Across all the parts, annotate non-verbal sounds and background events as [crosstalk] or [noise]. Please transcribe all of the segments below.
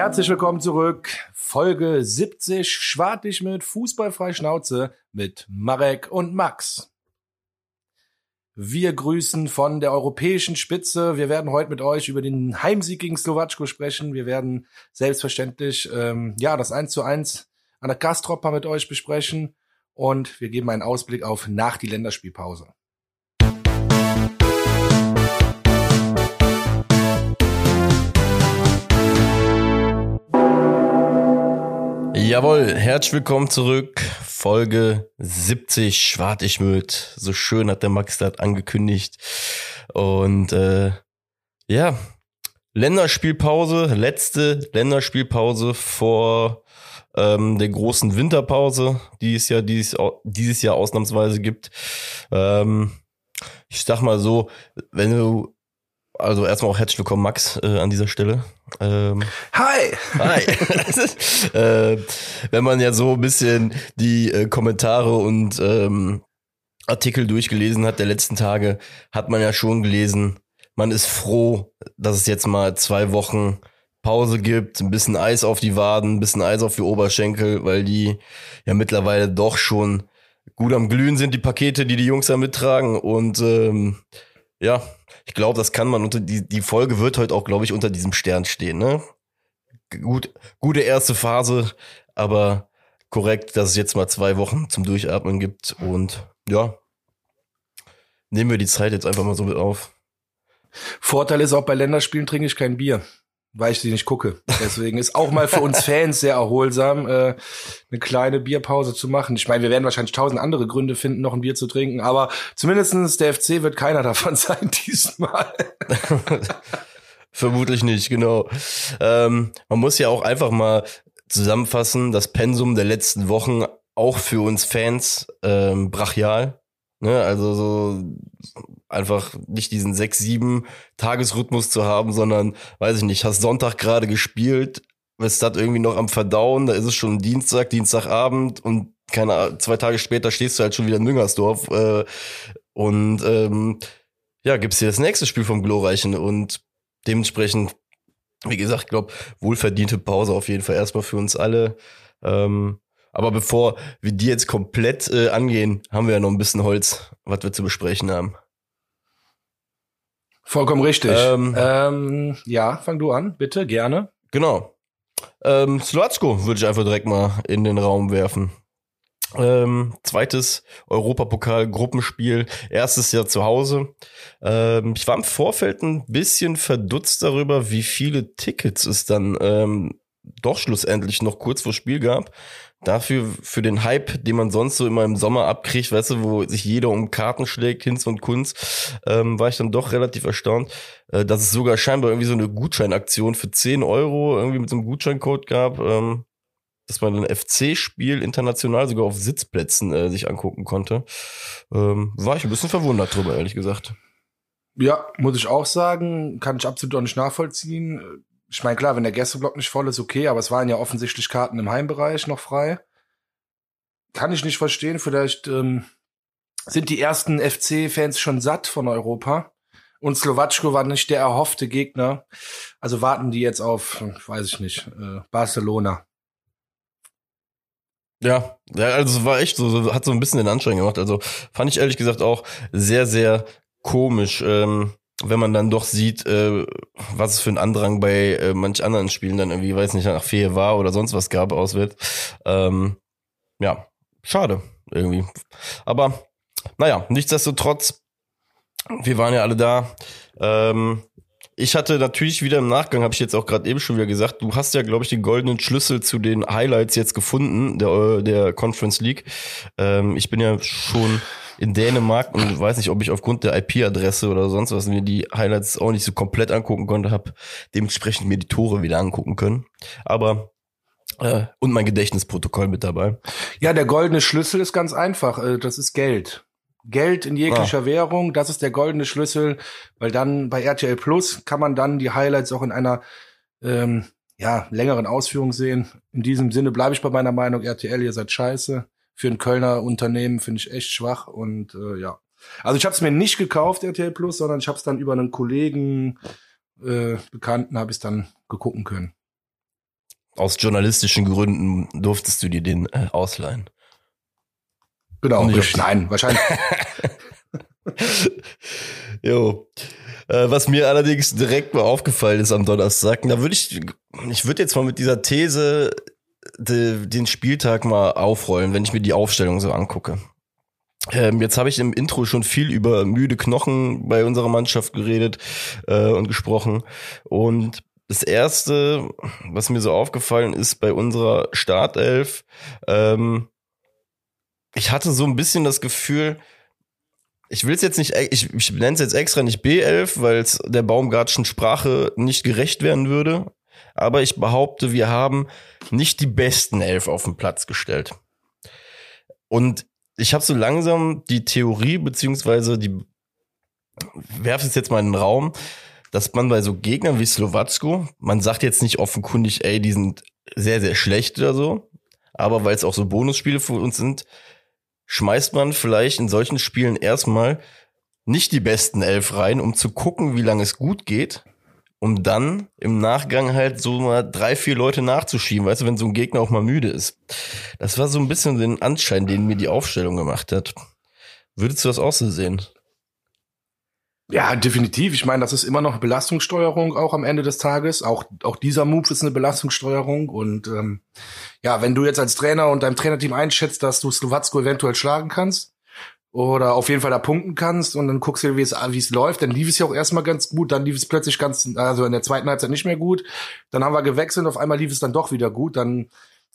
Herzlich willkommen zurück. Folge 70 Schwartig mit Fußballfrei Schnauze mit Marek und Max. Wir grüßen von der europäischen Spitze. Wir werden heute mit euch über den Heimsieg gegen Slowatschko sprechen. Wir werden selbstverständlich ähm, ja das 1 zu 1 an der Gastropper mit euch besprechen und wir geben einen Ausblick auf nach die Länderspielpause. Jawohl, herzlich willkommen zurück. Folge 70, Schwartigmüt. So schön hat der Max das angekündigt. Und äh, ja, Länderspielpause, letzte Länderspielpause vor ähm, der großen Winterpause, die es ja dieses, dieses Jahr ausnahmsweise gibt. Ähm, ich sag mal so, wenn du also erstmal auch herzlich willkommen, Max, äh, an dieser Stelle. Ähm, Hi! Hi! [laughs] äh, wenn man ja so ein bisschen die äh, Kommentare und ähm, Artikel durchgelesen hat der letzten Tage, hat man ja schon gelesen, man ist froh, dass es jetzt mal zwei Wochen Pause gibt, ein bisschen Eis auf die Waden, ein bisschen Eis auf die Oberschenkel, weil die ja mittlerweile doch schon gut am Glühen sind, die Pakete, die die Jungs da mittragen. Und ähm, ja, ich glaube, das kann man unter die, die Folge wird heute auch, glaube ich, unter diesem Stern stehen, ne? Gut, gute erste Phase, aber korrekt, dass es jetzt mal zwei Wochen zum Durchatmen gibt und ja, nehmen wir die Zeit jetzt einfach mal so mit auf. Vorteil ist auch bei Länderspielen trinke ich kein Bier weil ich sie nicht gucke. Deswegen ist auch mal für uns [laughs] Fans sehr erholsam, äh, eine kleine Bierpause zu machen. Ich meine, wir werden wahrscheinlich tausend andere Gründe finden, noch ein Bier zu trinken, aber zumindestens der FC wird keiner [laughs] davon sein diesmal. [laughs] Vermutlich nicht, genau. Ähm, man muss ja auch einfach mal zusammenfassen, das Pensum der letzten Wochen auch für uns Fans ähm, brachial. Ne, also so einfach nicht diesen sechs, sieben Tagesrhythmus zu haben, sondern, weiß ich nicht, hast Sonntag gerade gespielt, bist das irgendwie noch am Verdauen, da ist es schon Dienstag, Dienstagabend und keine zwei Tage später stehst du halt schon wieder in Müngersdorf äh, und ähm, ja, gibt's dir das nächste Spiel vom Glorreichen und dementsprechend, wie gesagt, glaube, wohlverdiente Pause auf jeden Fall erstmal für uns alle. Ähm, aber bevor wir die jetzt komplett äh, angehen, haben wir ja noch ein bisschen Holz, was wir zu besprechen haben. Vollkommen richtig. Ähm, ähm, ja, fang du an, bitte, gerne. Genau. Ähm, Slowacko würde ich einfach direkt mal in den Raum werfen. Ähm, zweites Europapokal-Gruppenspiel, erstes Jahr zu Hause. Ähm, ich war im Vorfeld ein bisschen verdutzt darüber, wie viele Tickets es dann ähm, doch schlussendlich noch kurz vor Spiel gab dafür, für den Hype, den man sonst so immer im Sommer abkriegt, weißt du, wo sich jeder um Karten schlägt, Hinz und Kunz, ähm, war ich dann doch relativ erstaunt, äh, dass es sogar scheinbar irgendwie so eine Gutscheinaktion für 10 Euro irgendwie mit so einem Gutscheincode gab, ähm, dass man ein FC-Spiel international sogar auf Sitzplätzen äh, sich angucken konnte. Ähm, war ich ein bisschen verwundert drüber, ehrlich gesagt. Ja, muss ich auch sagen, kann ich absolut auch nicht nachvollziehen ich meine, klar, wenn der Gästeblock nicht voll ist, okay, aber es waren ja offensichtlich Karten im Heimbereich noch frei. Kann ich nicht verstehen. Vielleicht ähm, sind die ersten FC-Fans schon satt von Europa. Und Slowatschko war nicht der erhoffte Gegner. Also warten die jetzt auf, weiß ich nicht, äh, Barcelona. Ja, ja, also war echt so, hat so ein bisschen den Anschein gemacht. Also fand ich ehrlich gesagt auch sehr, sehr komisch. Ähm, wenn man dann doch sieht, äh, was es für ein Andrang bei äh, manch anderen Spielen dann irgendwie, weiß nicht, nach Fehe war oder sonst was gab auswärts. Ähm, ja, schade irgendwie. Aber naja, nichtsdestotrotz, wir waren ja alle da. Ähm, ich hatte natürlich wieder im Nachgang, habe ich jetzt auch gerade eben schon wieder gesagt, du hast ja, glaube ich, den goldenen Schlüssel zu den Highlights jetzt gefunden, der, der Conference League. Ähm, ich bin ja schon in Dänemark und weiß nicht, ob ich aufgrund der IP-Adresse oder sonst was mir die Highlights auch nicht so komplett angucken konnte, habe dementsprechend mir die Tore wieder angucken können. Aber äh, und mein Gedächtnisprotokoll mit dabei. Ja, der goldene Schlüssel ist ganz einfach. Äh, das ist Geld. Geld in jeglicher ah. Währung, das ist der goldene Schlüssel, weil dann bei RTL Plus kann man dann die Highlights auch in einer ähm, ja, längeren Ausführung sehen. In diesem Sinne bleibe ich bei meiner Meinung, RTL, ihr seid scheiße für ein Kölner Unternehmen finde ich echt schwach und äh, ja. Also ich habe es mir nicht gekauft, RTL Plus, sondern ich habe es dann über einen Kollegen, äh, Bekannten, habe ich dann gegucken können. aus journalistischen Gründen durftest du dir den äh, ausleihen. Genau, ich, nein, wahrscheinlich. [laughs] jo. Äh, was mir allerdings direkt mal aufgefallen ist am Donnerstag, da würde ich, ich würde jetzt mal mit dieser These de, den Spieltag mal aufrollen, wenn ich mir die Aufstellung so angucke. Ähm, jetzt habe ich im Intro schon viel über müde Knochen bei unserer Mannschaft geredet äh, und gesprochen. Und das erste, was mir so aufgefallen ist bei unserer Startelf, ähm, ich hatte so ein bisschen das Gefühl, ich will es jetzt nicht, ich, ich nenne es jetzt extra nicht B11, weil es der Baumgartschen Sprache nicht gerecht werden würde. Aber ich behaupte, wir haben nicht die besten Elf auf den Platz gestellt. Und ich habe so langsam die Theorie, beziehungsweise die werfe es jetzt mal in den Raum, dass man bei so Gegnern wie Slowacko, man sagt jetzt nicht offenkundig, ey, die sind sehr, sehr schlecht oder so, aber weil es auch so Bonusspiele für uns sind, schmeißt man vielleicht in solchen Spielen erstmal nicht die besten elf rein, um zu gucken, wie lange es gut geht, um dann im Nachgang halt so mal drei, vier Leute nachzuschieben, weißt du, wenn so ein Gegner auch mal müde ist. Das war so ein bisschen den Anschein, den mir die Aufstellung gemacht hat. Würdest du das auch so sehen? Ja, definitiv. Ich meine, das ist immer noch Belastungssteuerung auch am Ende des Tages. Auch, auch dieser Move ist eine Belastungssteuerung. Und ähm, ja, wenn du jetzt als Trainer und deinem Trainerteam einschätzt, dass du Slowacko eventuell schlagen kannst oder auf jeden Fall da punkten kannst und dann guckst du, wie es, wie es läuft, dann lief es ja auch erstmal ganz gut, dann lief es plötzlich ganz, also in der zweiten Halbzeit nicht mehr gut. Dann haben wir gewechselt auf einmal lief es dann doch wieder gut. Dann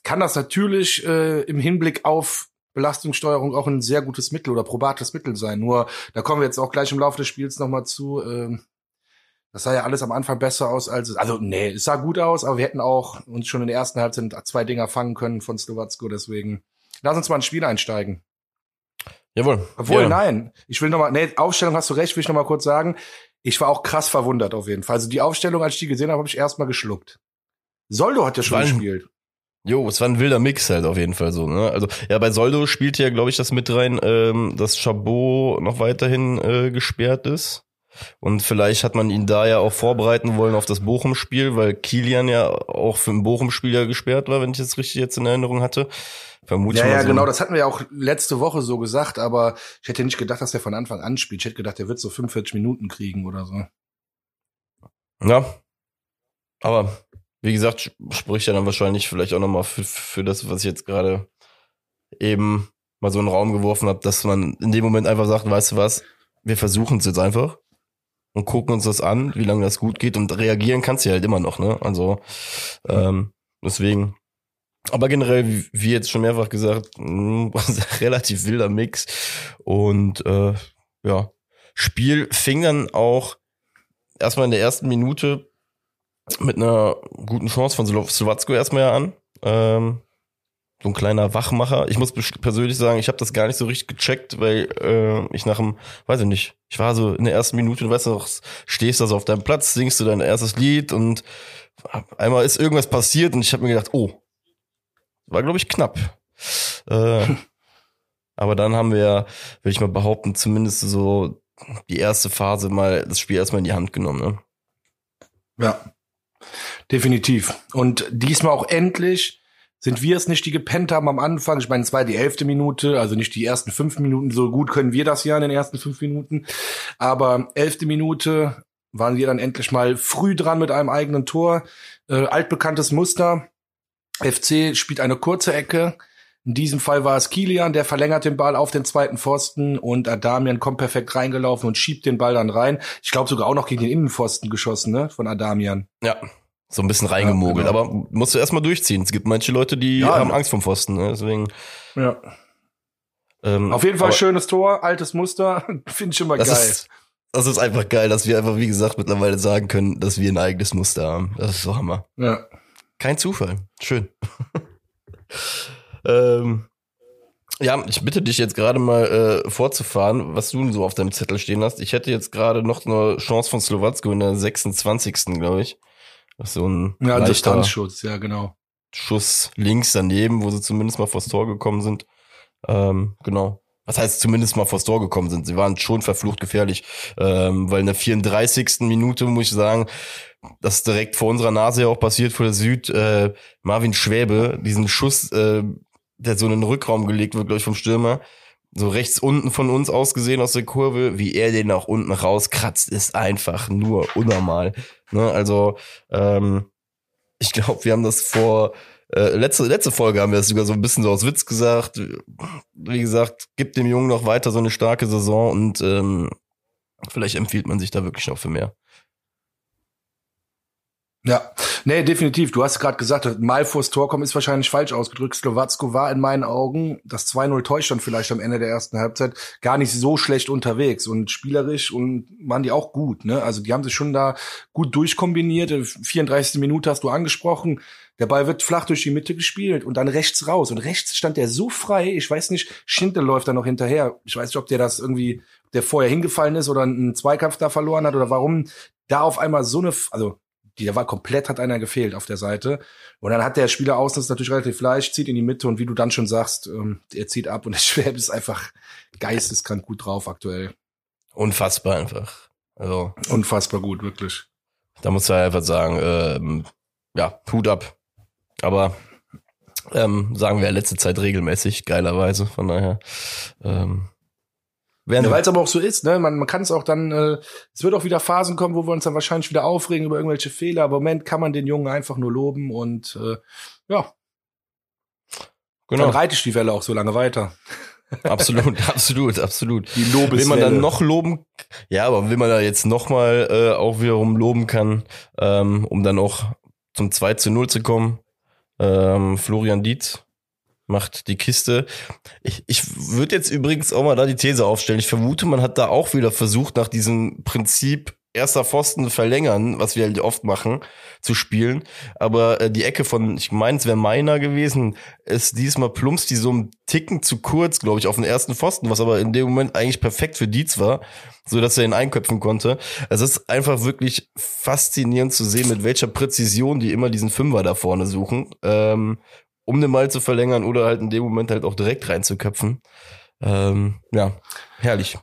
kann das natürlich äh, im Hinblick auf Belastungssteuerung auch ein sehr gutes Mittel oder probates Mittel sein. Nur, da kommen wir jetzt auch gleich im Laufe des Spiels nochmal zu. Ähm, das sah ja alles am Anfang besser aus als also nee, es sah gut aus, aber wir hätten auch uns schon in der ersten Halbzeit zwei Dinger fangen können von Slowacko, deswegen lass uns mal ins Spiel einsteigen. Jawohl. Obwohl, ja. nein, ich will nochmal, nee, Aufstellung hast du recht, will ich nochmal kurz sagen. Ich war auch krass verwundert auf jeden Fall. Also die Aufstellung, als ich die gesehen habe, habe ich erstmal geschluckt. Soldo hat ja schon Wann? gespielt. Jo, es war ein wilder Mix halt auf jeden Fall so, ne? Also, ja, bei Soldo spielt ja, glaube ich, das mit rein, ähm, dass Chabot noch weiterhin äh, gesperrt ist. Und vielleicht hat man ihn da ja auch vorbereiten wollen auf das Bochum-Spiel, weil Kilian ja auch für ein Bochum-Spiel ja gesperrt war, wenn ich das richtig jetzt in Erinnerung hatte. Vermutlich ja, ja, so genau, das hatten wir ja auch letzte Woche so gesagt, aber ich hätte nicht gedacht, dass er von Anfang an spielt. Ich hätte gedacht, er wird so 45 Minuten kriegen oder so. Ja. Aber wie gesagt, spricht ja dann wahrscheinlich vielleicht auch nochmal für, für das, was ich jetzt gerade eben mal so in den Raum geworfen habe, dass man in dem Moment einfach sagt, weißt du was, wir versuchen es jetzt einfach und gucken uns das an, wie lange das gut geht und reagieren kannst du halt immer noch, ne? Also ähm, deswegen. Aber generell, wie, jetzt schon mehrfach gesagt, [laughs] relativ wilder Mix und äh, ja, Spiel fing dann auch erstmal in der ersten Minute mit einer guten Chance von Slowacko erstmal ja an. Ähm, so ein kleiner Wachmacher. Ich muss persönlich sagen, ich habe das gar nicht so richtig gecheckt, weil äh, ich nach dem, weiß ich nicht, ich war so in der ersten Minute, du weißt noch, stehst da so auf deinem Platz, singst du dein erstes Lied und einmal ist irgendwas passiert und ich habe mir gedacht, oh, war glaube ich knapp. Äh, [laughs] aber dann haben wir, würde ich mal behaupten, zumindest so die erste Phase mal das Spiel erstmal in die Hand genommen. Ne? Ja, definitiv. Und diesmal auch endlich sind wir es nicht, die gepennt haben am Anfang. Ich meine, es war die elfte Minute, also nicht die ersten fünf Minuten. So gut können wir das ja in den ersten fünf Minuten. Aber elfte Minute waren wir dann endlich mal früh dran mit einem eigenen Tor. Äh, altbekanntes Muster. FC spielt eine kurze Ecke. In diesem Fall war es Kilian, der verlängert den Ball auf den zweiten Pfosten und Adamian kommt perfekt reingelaufen und schiebt den Ball dann rein. Ich glaube sogar auch noch gegen den Innenpfosten geschossen, ne, von Adamian. Ja, so ein bisschen reingemogelt. Ja, genau. Aber musst du erstmal durchziehen. Es gibt manche Leute, die ja, haben Angst vom Pfosten. Ne? Deswegen. Ja. Ähm, Auf jeden Fall schönes Tor, altes Muster. [laughs] Finde ich immer das geil. Ist, das ist einfach geil, dass wir einfach, wie gesagt, mittlerweile sagen können, dass wir ein eigenes Muster haben. Das ist so Hammer. Ja. Kein Zufall. Schön. [laughs] ähm, ja, ich bitte dich jetzt gerade mal äh, fortzufahren, was du so auf deinem Zettel stehen hast. Ich hätte jetzt gerade noch eine Chance von Slowacko in der 26. glaube ich. So ein ja, Distanzschutz, ja, genau. Schuss links daneben, wo sie zumindest mal vors Tor gekommen sind. Ähm, genau. was heißt zumindest mal vors Tor gekommen sind. Sie waren schon verflucht gefährlich, ähm, weil in der 34. Minute muss ich sagen, das ist direkt vor unserer Nase ja auch passiert vor der Süd, äh, Marvin Schwäbe, diesen Schuss, äh, der so in den Rückraum gelegt wird, glaube ich, vom Stürmer, so rechts unten von uns aus gesehen aus der Kurve, wie er den nach unten rauskratzt, ist einfach nur unnormal. Ne? Also ähm, ich glaube, wir haben das vor äh, letzte, letzte Folge haben wir es sogar so ein bisschen so aus Witz gesagt. Wie gesagt, gibt dem Jungen noch weiter so eine starke Saison und ähm, vielleicht empfiehlt man sich da wirklich noch für mehr. Ja, nee, definitiv. Du hast gerade gesagt, mal vors Tor kommen ist wahrscheinlich falsch ausgedrückt. Slowacko war in meinen Augen, das 2-0 täuscht dann vielleicht am Ende der ersten Halbzeit, gar nicht so schlecht unterwegs und spielerisch und waren die auch gut. Ne? Also die haben sich schon da gut durchkombiniert. 34. Minute hast du angesprochen. Der Ball wird flach durch die Mitte gespielt und dann rechts raus. Und rechts stand der so frei, ich weiß nicht, Schindel läuft da noch hinterher. Ich weiß nicht, ob der das irgendwie, der vorher hingefallen ist oder einen Zweikampf da verloren hat oder warum da auf einmal so eine, also die, war komplett, hat einer gefehlt auf der Seite. Und dann hat der Spieler außen das ist natürlich relativ leicht, zieht in die Mitte und wie du dann schon sagst, ähm, er zieht ab und [laughs] der Schwäb ist einfach geisteskrank gut drauf aktuell. Unfassbar einfach. Also. Unfassbar gut, wirklich. Da muss man einfach sagen, ähm, ja, Hut ab. Aber ähm, sagen wir ja letzte Zeit regelmäßig, geilerweise. Von daher ähm, ja, weil es aber auch so ist, ne? Man, man kann es auch dann, äh, es wird auch wieder Phasen kommen, wo wir uns dann wahrscheinlich wieder aufregen über irgendwelche Fehler. Aber im Moment kann man den Jungen einfach nur loben und äh, ja. Genau. Dann reite ich die Welle auch so lange weiter. [laughs] absolut, absolut, absolut. Die Lobeswelle. Will man dann noch loben? Ja, aber will man da jetzt noch mal äh, auch wiederum loben kann, ähm, um dann auch zum 2 zu 0 zu kommen. Ähm, Florian Dietz macht die Kiste. Ich, ich würde jetzt übrigens auch mal da die These aufstellen. Ich vermute, man hat da auch wieder versucht, nach diesem Prinzip erster Pfosten verlängern, was wir halt oft machen, zu spielen. Aber äh, die Ecke von, ich meine, es wäre meiner gewesen, ist diesmal plumpst die so einen Ticken zu kurz, glaube ich, auf den ersten Pfosten, was aber in dem Moment eigentlich perfekt für Dietz war, so dass er ihn einköpfen konnte. Es ist einfach wirklich faszinierend zu sehen, mit welcher Präzision die immer diesen Fünfer da vorne suchen. Ähm, um den Ball zu verlängern oder halt in dem Moment halt auch direkt reinzuköpfen. Ähm, ja, herrlich.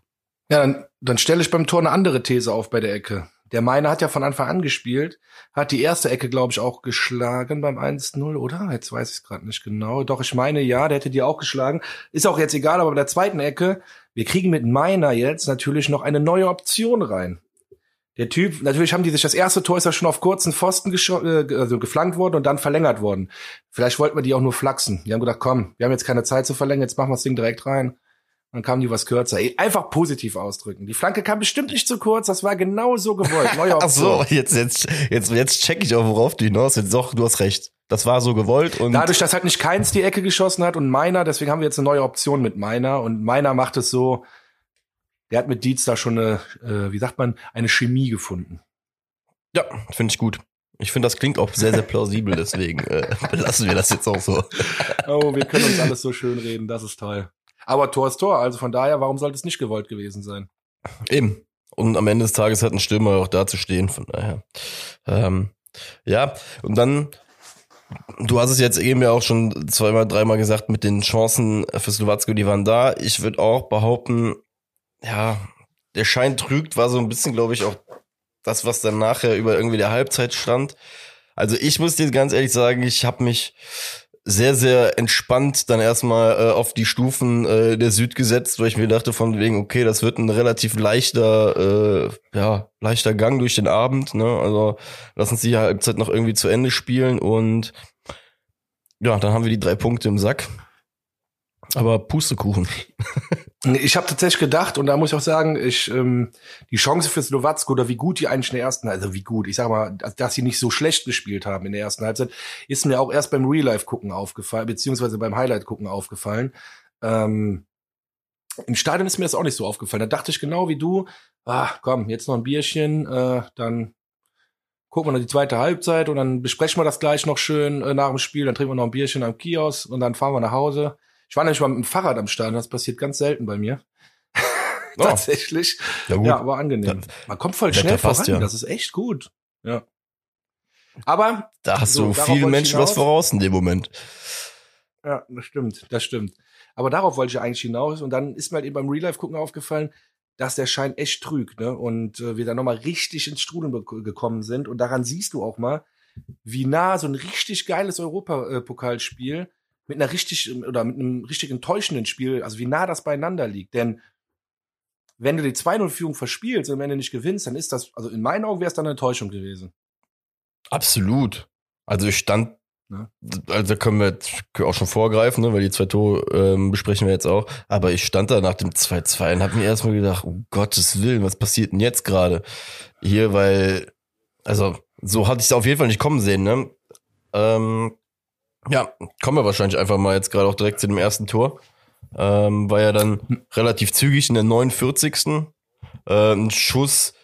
Ja, dann, dann stelle ich beim Tor eine andere These auf bei der Ecke. Der Meiner hat ja von Anfang an gespielt, hat die erste Ecke, glaube ich, auch geschlagen beim 1-0, oder? Jetzt weiß ich es gerade nicht genau. Doch, ich meine, ja, der hätte die auch geschlagen. Ist auch jetzt egal, aber bei der zweiten Ecke, wir kriegen mit Meiner jetzt natürlich noch eine neue Option rein. Der Typ, natürlich haben die sich das erste Tor ist ja schon auf kurzen Pfosten äh, also geflankt worden und dann verlängert worden. Vielleicht wollten wir die auch nur flachsen. Die haben gedacht, komm, wir haben jetzt keine Zeit zu verlängern, jetzt machen wir das Ding direkt rein. Dann kamen die was kürzer. Einfach positiv ausdrücken. Die Flanke kam bestimmt nicht zu kurz, das war genau so gewollt. [laughs] Neue Ach so, jetzt, jetzt, jetzt, jetzt check ich auch, worauf du hinaus willst. Doch, du hast recht. Das war so gewollt und. Dadurch, dass halt nicht keins die Ecke geschossen hat und meiner, deswegen haben wir jetzt eine neue Option mit meiner und meiner macht es so, der hat mit Dietz da schon eine, äh, wie sagt man, eine Chemie gefunden. Ja, finde ich gut. Ich finde, das klingt auch sehr, sehr plausibel, deswegen äh, [laughs] belassen wir das jetzt auch so. Oh, wir können uns alles so schön reden, das ist toll. Aber Tor ist Tor, also von daher, warum sollte es nicht gewollt gewesen sein? Eben. Und am Ende des Tages hat ein Stürmer auch da zu stehen, von daher. Ähm, ja, und dann, du hast es jetzt eben ja auch schon zweimal, dreimal gesagt, mit den Chancen für Slowacko, die waren da. Ich würde auch behaupten, ja, der Schein trügt, war so ein bisschen, glaube ich, auch das, was dann nachher über irgendwie der Halbzeit stand. Also ich muss dir ganz ehrlich sagen, ich habe mich sehr, sehr entspannt dann erstmal äh, auf die Stufen äh, der Süd gesetzt, weil ich mir dachte von wegen, okay, das wird ein relativ leichter, äh, ja, leichter Gang durch den Abend, ne? Also lass uns die Halbzeit noch irgendwie zu Ende spielen und ja, dann haben wir die drei Punkte im Sack. Aber Pustekuchen. [laughs] ich habe tatsächlich gedacht, und da muss ich auch sagen, ich ähm, die Chance für Slowacko oder wie gut die eigentlich in der ersten, also wie gut, ich sag mal, dass sie nicht so schlecht gespielt haben in der ersten Halbzeit, ist mir auch erst beim Real Life gucken aufgefallen, beziehungsweise beim Highlight gucken aufgefallen. Ähm, Im Stadion ist mir das auch nicht so aufgefallen. Da dachte ich genau wie du, ah, komm, jetzt noch ein Bierchen, äh, dann gucken wir noch die zweite Halbzeit und dann besprechen wir das gleich noch schön äh, nach dem Spiel, dann trinken wir noch ein Bierchen am Kiosk und dann fahren wir nach Hause. Ich war nämlich mal mit dem Fahrrad am Stadion, das passiert ganz selten bei mir. [laughs] Oh. Tatsächlich. Ja, gut. ja, aber angenehm. Man kommt voll schnell voran, ja. das ist echt gut. Ja. Aber da hast so, du vielen Menschen was voraus in dem Moment. Ja, das stimmt, das stimmt. Aber darauf wollte ich eigentlich hinaus. Und dann ist mir halt eben beim Real Life gucken aufgefallen, dass der Schein echt trügt, ne? Und äh, wir dann nochmal richtig ins Strudeln gekommen sind. Und daran siehst du auch mal, wie nah so ein richtig geiles Europapokalspiel mit einer richtig oder mit einem richtig enttäuschenden Spiel, also wie nah das beieinander liegt. Denn wenn du die 2-0-Führung verspielst und wenn du nicht gewinnst, dann ist das, also in meinen Augen wäre es dann eine Enttäuschung gewesen. Absolut. Also ich stand, also können wir auch schon vorgreifen, ne, weil die zwei Tore ähm, besprechen wir jetzt auch. Aber ich stand da nach dem 2-2 und habe mir erstmal gedacht, um Gottes Willen, was passiert denn jetzt gerade hier, weil, also so hatte ich es auf jeden Fall nicht kommen sehen, ne? Ähm, ja, kommen wir wahrscheinlich einfach mal jetzt gerade auch direkt zu dem ersten Tor. Ähm, war ja dann relativ zügig in der 49. Äh, ein Schuss,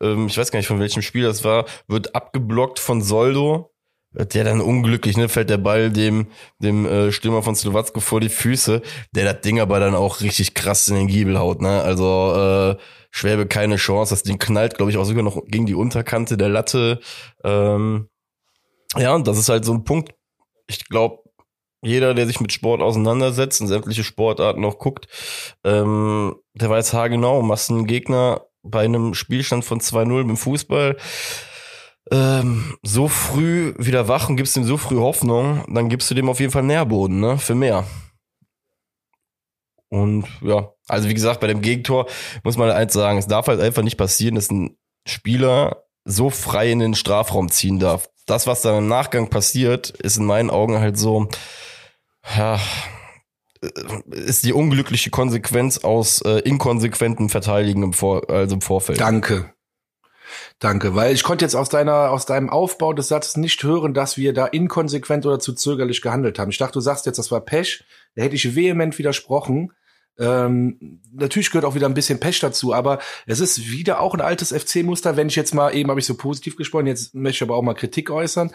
ähm, ich weiß gar nicht von welchem Spiel das war, wird abgeblockt von Soldo. Der dann unglücklich, ne, fällt der Ball dem, dem äh, Stürmer von Slowacko vor die Füße, der das Ding aber dann auch richtig krass in den Giebel haut, ne? Also äh, Schwäbe keine Chance. Das Ding knallt, glaube ich, auch sogar noch gegen die Unterkante der Latte. Ähm, ja, und das ist halt so ein Punkt. Ich glaube, jeder, der sich mit Sport auseinandersetzt und sämtliche Sportarten noch guckt, ähm, der weiß haargenau, machst einen Gegner bei einem Spielstand von 2-0 im Fußball ähm, so früh wieder wach und gibst ihm so früh Hoffnung, dann gibst du dem auf jeden Fall Nährboden, ne, für mehr. Und ja, also wie gesagt, bei dem Gegentor muss man eins sagen, es darf halt einfach nicht passieren, dass ein Spieler so frei in den Strafraum ziehen darf. Das, was dann im Nachgang passiert, ist in meinen Augen halt so, ja, ist die unglückliche Konsequenz aus äh, inkonsequentem Verteidigen im Vor also im Vorfeld. Danke. Danke, weil ich konnte jetzt aus deiner aus deinem Aufbau des Satzes nicht hören, dass wir da inkonsequent oder zu zögerlich gehandelt haben. Ich dachte, du sagst jetzt, das war Pech. Da hätte ich vehement widersprochen. Ähm, natürlich gehört auch wieder ein bisschen Pech dazu, aber es ist wieder auch ein altes FC-Muster, wenn ich jetzt mal, eben habe ich so positiv gesprochen, jetzt möchte ich aber auch mal Kritik äußern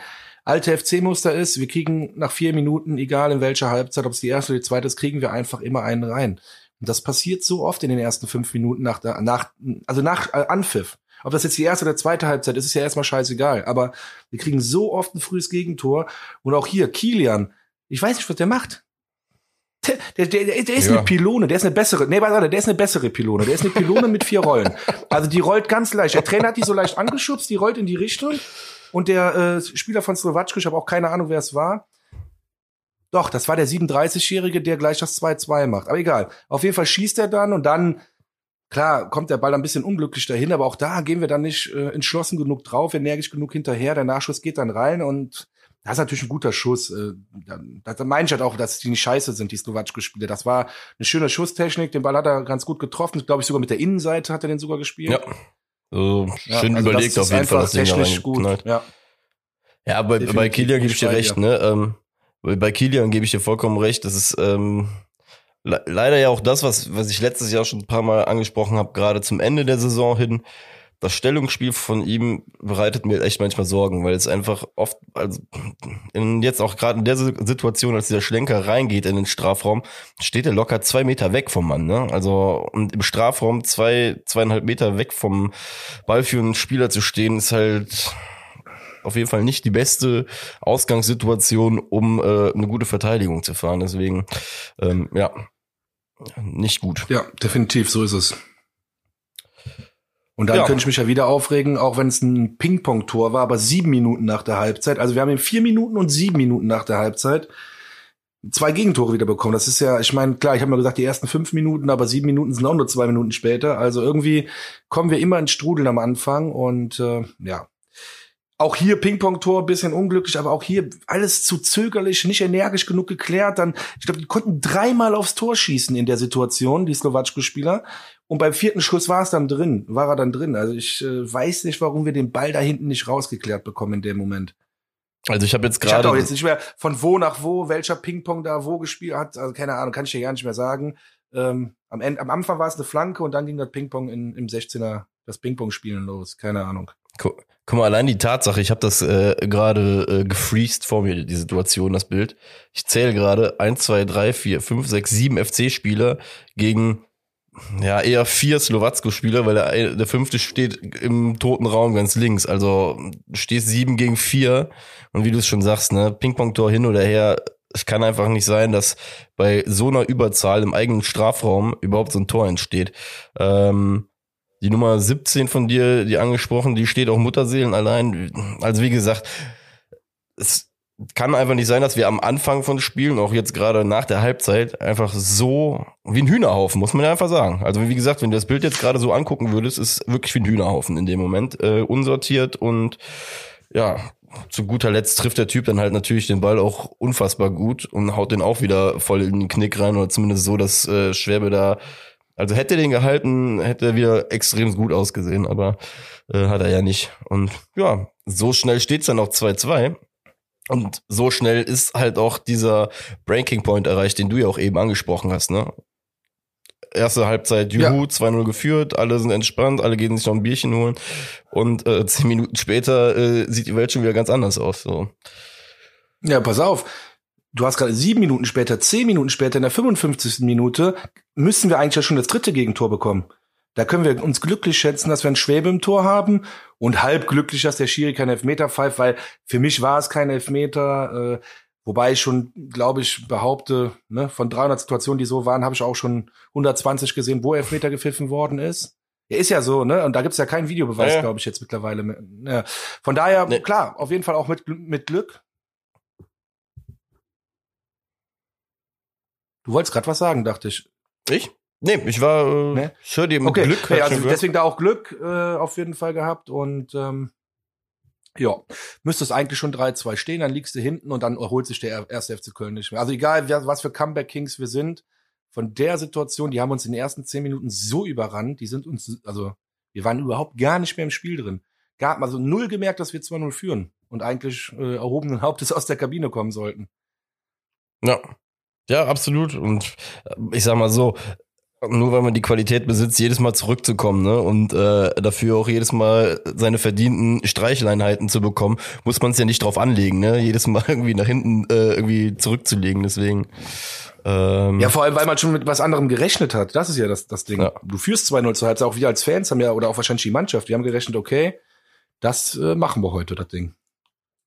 alte FC-Muster ist, wir kriegen nach vier Minuten, egal in welcher Halbzeit, ob es die erste oder die zweite ist, kriegen wir einfach immer einen rein. Und das passiert so oft in den ersten fünf Minuten nach der, nach, also nach äh, Anpfiff. Ob das jetzt die erste oder zweite Halbzeit ist, ist ja erstmal scheißegal. Aber wir kriegen so oft ein frühes Gegentor. Und auch hier, Kilian, ich weiß nicht, was der macht. Der, der, der, der ist ja. eine Pylone, der ist eine bessere, nee, warte, der ist eine bessere Pylone, der ist eine Pylone mit vier Rollen. Also die rollt ganz leicht. Der Trainer hat die so leicht angeschubst, die rollt in die Richtung und der äh, Spieler von Slowatschko, ich habe auch keine Ahnung, wer es war. Doch, das war der 37-Jährige, der gleich das 2-2 macht. Aber egal. Auf jeden Fall schießt er dann und dann, klar, kommt der Ball ein bisschen unglücklich dahin, aber auch da gehen wir dann nicht äh, entschlossen genug drauf, energisch genug hinterher. Der Nachschuss geht dann rein und das ist natürlich ein guter Schuss. Äh, da, da meine ich halt auch, dass die nicht scheiße sind, die Slowatschko-Spiele. Das war eine schöne Schusstechnik. Den Ball hat er ganz gut getroffen. Glaube ich sogar mit der Innenseite hat er den sogar gespielt. Ja. Also schön also überlegt auf jeden Fall, das Ding da gut. Ja, ja bei, bei Kilian gebe ich dir recht, ne? Ähm, bei Kilian gebe ich dir vollkommen recht. Das ist ähm, le leider ja auch das, was, was ich letztes Jahr schon ein paar Mal angesprochen habe, gerade zum Ende der Saison hin das Stellungsspiel von ihm bereitet mir echt manchmal Sorgen, weil es einfach oft, also in, jetzt auch gerade in der Situation, als dieser Schlenker reingeht in den Strafraum, steht er locker zwei Meter weg vom Mann. Ne? Also und im Strafraum zwei, zweieinhalb Meter weg vom ballführenden Spieler zu stehen, ist halt auf jeden Fall nicht die beste Ausgangssituation, um äh, eine gute Verteidigung zu fahren. Deswegen, ähm, ja, nicht gut. Ja, definitiv, so ist es. Und dann ja. könnte ich mich ja wieder aufregen, auch wenn es ein Ping-Pong-Tor war, aber sieben Minuten nach der Halbzeit. Also wir haben in vier Minuten und sieben Minuten nach der Halbzeit zwei Gegentore wieder bekommen. Das ist ja, ich meine, klar, ich habe mal gesagt, die ersten fünf Minuten, aber sieben Minuten sind auch nur zwei Minuten später. Also irgendwie kommen wir immer ins Strudeln am Anfang und äh, ja, auch hier Ping-Pong-Tor, bisschen unglücklich, aber auch hier alles zu zögerlich, nicht energisch genug geklärt. Dann, ich glaube, die konnten dreimal aufs Tor schießen in der Situation, die Slowatschko-Spieler. Und beim vierten Schuss war es dann drin, war er dann drin. Also ich äh, weiß nicht, warum wir den Ball da hinten nicht rausgeklärt bekommen in dem Moment. Also ich habe jetzt gerade. Ich auch jetzt nicht mehr von wo nach wo, welcher Ping-Pong da wo gespielt hat. Also keine Ahnung, kann ich dir gar nicht mehr sagen. Ähm, am, Ende, am Anfang war es eine Flanke und dann ging das Ping-Pong in, im 16er, das Ping-Pong-Spielen los. Keine Ahnung. Guck, guck mal, allein die Tatsache, ich habe das äh, gerade äh, gefreezed vor mir, die Situation, das Bild. Ich zähle gerade eins, zwei, drei, vier, fünf, sechs, sieben FC-Spieler gegen ja, eher vier Slowacko-Spieler, weil der, der fünfte steht im toten Raum ganz links. Also stehst sieben gegen vier. Und wie du es schon sagst, ne, Ping-Pong-Tor hin oder her, es kann einfach nicht sein, dass bei so einer Überzahl im eigenen Strafraum überhaupt so ein Tor entsteht. Ähm, die Nummer 17 von dir, die angesprochen, die steht auch Mutterseelen allein. Also wie gesagt, es kann einfach nicht sein, dass wir am Anfang von Spielen, auch jetzt gerade nach der Halbzeit, einfach so wie ein Hühnerhaufen, muss man ja einfach sagen. Also wie gesagt, wenn du das Bild jetzt gerade so angucken würdest, ist wirklich wie ein Hühnerhaufen in dem Moment. Äh, unsortiert und ja, zu guter Letzt trifft der Typ dann halt natürlich den Ball auch unfassbar gut und haut den auch wieder voll in den Knick rein oder zumindest so, dass äh, Schwerbe da, also hätte den gehalten, hätte er wieder extrem gut ausgesehen, aber äh, hat er ja nicht. Und ja, so schnell steht's dann auch 2-2. Und so schnell ist halt auch dieser Breaking Point erreicht, den du ja auch eben angesprochen hast, ne? Erste Halbzeit Juhu, ja. 2-0 geführt, alle sind entspannt, alle gehen sich noch ein Bierchen holen und äh, zehn Minuten später äh, sieht die Welt schon wieder ganz anders aus. So. Ja, pass auf. Du hast gerade sieben Minuten später, zehn Minuten später, in der 55. Minute, müssen wir eigentlich ja schon das dritte Gegentor bekommen. Da können wir uns glücklich schätzen, dass wir einen Schwäbe im Tor haben und halb glücklich, dass der Schiri keinen Elfmeter pfeift, weil für mich war es kein Elfmeter. Äh, wobei ich schon, glaube ich, behaupte, ne, von 300 Situationen, die so waren, habe ich auch schon 120 gesehen, wo Elfmeter gepfiffen worden ist. Ja, ist ja so, ne? Und da gibt's ja keinen Videobeweis, ja. glaube ich, jetzt mittlerweile. Ja. Von daher, nee. klar, auf jeden Fall auch mit, mit Glück. Du wolltest gerade was sagen, dachte ich. Ich? Nee, ich war, äh, nee? ich höre dir mit okay. Glück. Okay, also deswegen da auch Glück äh, auf jeden Fall gehabt und ähm, ja, müsste es eigentlich schon 3-2 stehen, dann liegst du hinten und dann erholt sich der erste FC Köln nicht mehr. Also egal, was für Comeback Kings wir sind, von der Situation, die haben uns in den ersten zehn Minuten so überrannt, die sind uns, also wir waren überhaupt gar nicht mehr im Spiel drin. Gab also null gemerkt, dass wir 2-0 führen und eigentlich äh, erhobenen Hauptes aus der Kabine kommen sollten. Ja. Ja, absolut. Und äh, ich sag mal so, nur weil man die Qualität besitzt, jedes Mal zurückzukommen ne? und äh, dafür auch jedes Mal seine verdienten Streichleinheiten zu bekommen, muss man es ja nicht drauf anlegen, ne? jedes Mal [laughs] irgendwie nach hinten äh, irgendwie zurückzulegen. Deswegen. Ähm, ja, vor allem, weil man schon mit was anderem gerechnet hat. Das ist ja das, das Ding. Ja. Du führst 2-0 zur Halbzeit. Auch wir als Fans haben ja, oder auch wahrscheinlich die Mannschaft, wir haben gerechnet, okay, das äh, machen wir heute, das Ding.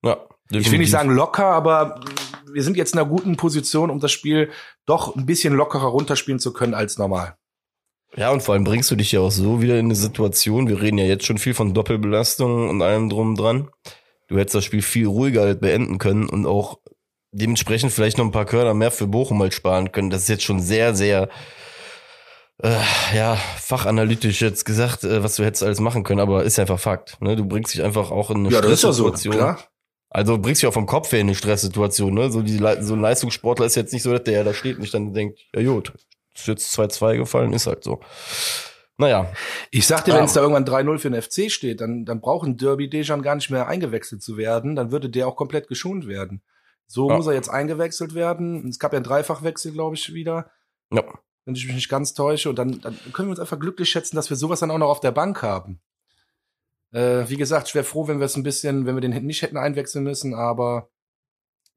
Ja. Definitiv. Ich will nicht sagen locker, aber wir sind jetzt in einer guten Position, um das Spiel doch ein bisschen lockerer runterspielen zu können als normal. Ja, und vor allem bringst du dich ja auch so wieder in eine Situation, wir reden ja jetzt schon viel von Doppelbelastung und allem drum und dran. Du hättest das Spiel viel ruhiger halt beenden können und auch dementsprechend vielleicht noch ein paar Körner mehr für Bochum halt sparen können. Das ist jetzt schon sehr, sehr äh, ja, fachanalytisch jetzt gesagt, äh, was du hättest alles machen können, aber ist einfach Fakt. Ne? Du bringst dich einfach auch in eine ja, Stresssituation. Ja so, klar. Also bringst dich auch vom Kopf her in eine Stresssituation, ne? So, die, so ein Leistungssportler ist jetzt nicht so, dass der ja da steht und nicht dann denkt, ja gut, ist jetzt 2-2 gefallen, ist halt so. Naja. Ich sag dir, wenn es da irgendwann 3-0 für den FC steht, dann, dann braucht ein Derby Dejan gar nicht mehr eingewechselt zu werden, dann würde der auch komplett geschont werden. So ja. muss er jetzt eingewechselt werden. Es gab ja einen Dreifachwechsel, glaube ich, wieder. Ja. Wenn ich mich nicht ganz täusche. Und dann, dann können wir uns einfach glücklich schätzen, dass wir sowas dann auch noch auf der Bank haben. Äh, wie gesagt, ich wäre froh, wenn wir es ein bisschen, wenn wir den nicht hätten einwechseln müssen, aber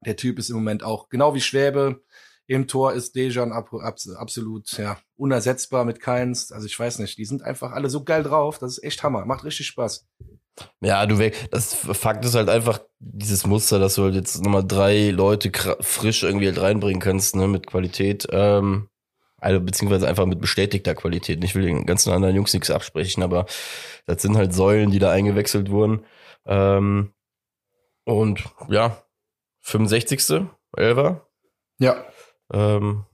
der Typ ist im Moment auch, genau wie Schwäbe, im Tor ist Dejan ab, ab, absolut ja, unersetzbar mit keins. Also ich weiß nicht, die sind einfach alle so geil drauf. Das ist echt Hammer. Macht richtig Spaß. Ja, du weg. Das Fakt ist halt einfach dieses Muster, dass du halt jetzt nochmal drei Leute frisch irgendwie halt reinbringen kannst, ne, mit Qualität. Ähm, also beziehungsweise einfach mit bestätigter Qualität. Ich will den ganzen anderen Jungs nichts absprechen, aber das sind halt Säulen, die da eingewechselt wurden. Ähm, und ja, 65. Elfer. Ja. Ähm,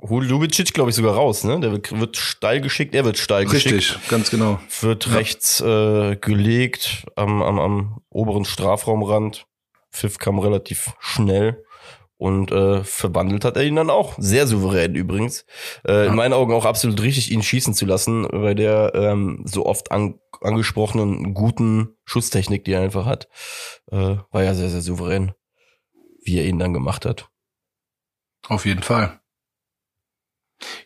Lubicic, glaube ich, sogar raus, ne? Der wird, wird steil geschickt, er wird steil Richtig, geschickt. Richtig, ganz genau. Wird ja. rechts äh, gelegt am, am, am oberen Strafraumrand. Pfiff kam relativ schnell. Und äh, verwandelt hat er ihn dann auch. Sehr souverän übrigens. Äh, ja. In meinen Augen auch absolut richtig, ihn schießen zu lassen, bei der ähm, so oft an, angesprochenen guten Schusstechnik, die er einfach hat. Äh, war ja sehr, sehr souverän, wie er ihn dann gemacht hat. Auf jeden Fall.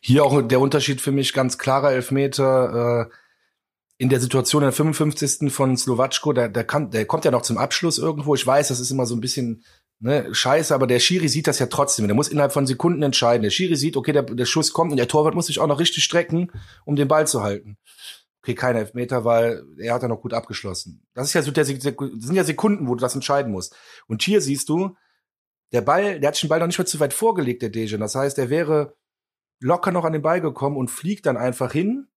Hier auch der Unterschied für mich ganz klarer Elfmeter. Äh, in der Situation in der 55. von Slowatschko, der, der, kann, der kommt ja noch zum Abschluss irgendwo. Ich weiß, das ist immer so ein bisschen ne, scheiße, aber der Schiri sieht das ja trotzdem. Der muss innerhalb von Sekunden entscheiden. Der Schiri sieht, okay, der, der Schuss kommt und der Torwart muss sich auch noch richtig strecken, um den Ball zu halten. Okay, kein Elfmeter, weil er hat ja noch gut abgeschlossen. Das ist ja so der, sind ja Sekunden, wo du das entscheiden musst. Und hier siehst du, der Ball, der hat sich den Ball noch nicht mal zu weit vorgelegt, der Dejan. Das heißt, er wäre locker noch an den Ball gekommen und fliegt dann einfach hin.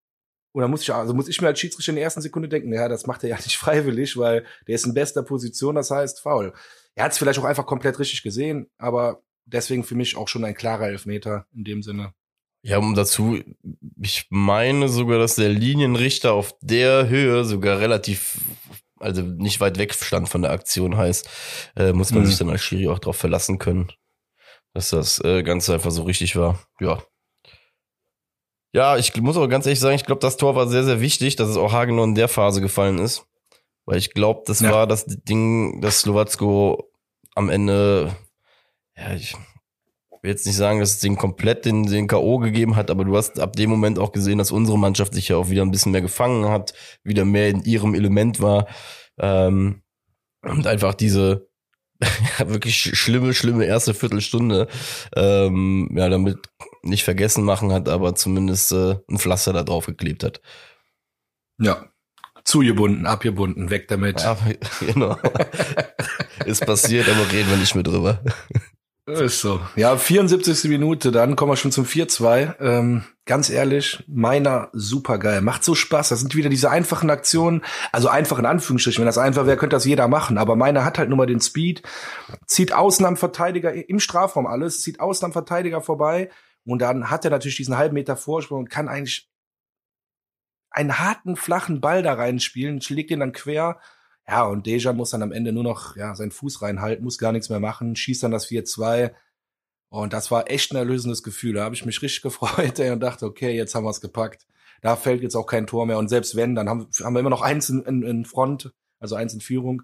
Und dann muss ich, also muss ich mir als Schiedsrichter in der ersten Sekunde denken, ja, das macht er ja nicht [laughs] freiwillig, weil der ist in bester Position, das heißt faul. Er hat es vielleicht auch einfach komplett richtig gesehen, aber deswegen für mich auch schon ein klarer Elfmeter in dem Sinne. Ja, um dazu, ich meine sogar, dass der Linienrichter auf der Höhe sogar relativ, also nicht weit weg stand von der Aktion heißt, äh, muss man mhm. sich dann als Schiri auch darauf verlassen können, dass das äh, Ganze einfach so richtig war. Ja. Ja, ich muss aber ganz ehrlich sagen, ich glaube, das Tor war sehr, sehr wichtig, dass es auch Hagenow in der Phase gefallen ist. Weil ich glaube, das ja. war das Ding, dass Slowacko am Ende, ja, ich will jetzt nicht sagen, dass es den komplett den, den K.O. gegeben hat, aber du hast ab dem Moment auch gesehen, dass unsere Mannschaft sich ja auch wieder ein bisschen mehr gefangen hat, wieder mehr in ihrem Element war. Ähm, und einfach diese [laughs] wirklich schlimme, schlimme erste Viertelstunde ähm, ja, damit nicht vergessen machen hat, aber zumindest äh, ein Pflaster da drauf geklebt hat. Ja, zugebunden, abgebunden, weg damit. Ja, [laughs] genau. [laughs] Ist passiert, aber reden wir nicht mehr drüber. Ist so. Ja, 74. Minute, dann kommen wir schon zum 4-2. Ähm, ganz ehrlich, meiner super geil. Macht so Spaß. Das sind wieder diese einfachen Aktionen. Also einfach in Anführungsstrichen. Wenn das einfach wäre, könnte das jeder machen. Aber meiner hat halt nur mal den Speed. Zieht außen am Verteidiger, im Strafraum alles, zieht außen am Verteidiger vorbei. Und dann hat er natürlich diesen halben Meter Vorsprung und kann eigentlich einen harten, flachen Ball da reinspielen, schlägt den dann quer ja, und Deja muss dann am Ende nur noch ja, seinen Fuß reinhalten, muss gar nichts mehr machen, schießt dann das 4-2. Und das war echt ein erlösendes Gefühl. Da habe ich mich richtig [laughs] gefreut ey, und dachte, okay, jetzt haben wir es gepackt. Da fällt jetzt auch kein Tor mehr. Und selbst wenn, dann haben, haben wir immer noch eins in, in, in Front, also eins in Führung.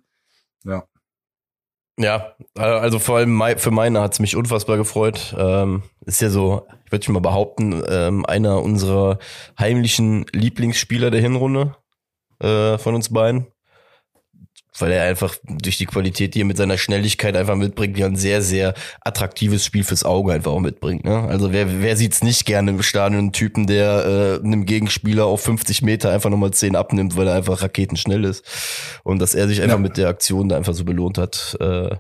Ja. Ja, also vor allem für meine hat's mich unfassbar gefreut. Ähm, ist ja so, ich würde mal behaupten, ähm, einer unserer heimlichen Lieblingsspieler der Hinrunde äh, von uns beiden weil er einfach durch die Qualität, die er mit seiner Schnelligkeit einfach mitbringt, ja ein sehr, sehr attraktives Spiel fürs Auge einfach auch mitbringt. Ne? Also wer, wer sieht's nicht gerne im Stadion, einen Typen, der äh, einem Gegenspieler auf 50 Meter einfach nochmal 10 abnimmt, weil er einfach raketenschnell ist. Und dass er sich einfach ja. mit der Aktion da einfach so belohnt hat. Äh,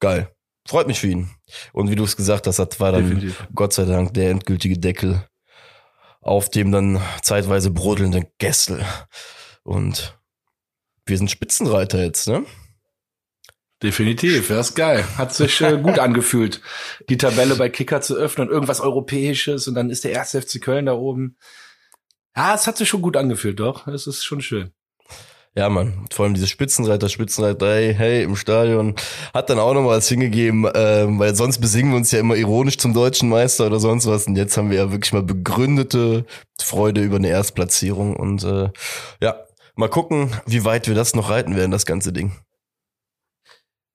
geil. Freut mich für ihn. Und wie du es gesagt hast, das war dann Definitiv. Gott sei Dank der endgültige Deckel auf dem dann zeitweise brodelnden Gessel. Und wir sind Spitzenreiter jetzt, ne? Definitiv, das ist geil. Hat sich äh, gut [laughs] angefühlt, die Tabelle bei Kicker zu öffnen, irgendwas Europäisches und dann ist der erste FC Köln da oben. Ja, es hat sich schon gut angefühlt, doch. Es ist schon schön. Ja, man, vor allem diese Spitzenreiter, Spitzenreiter, hey, hey, im Stadion, hat dann auch noch was hingegeben, äh, weil sonst besingen wir uns ja immer ironisch zum deutschen Meister oder sonst was. Und jetzt haben wir ja wirklich mal begründete Freude über eine Erstplatzierung. Und äh, ja, Mal gucken, wie weit wir das noch reiten werden, das ganze Ding.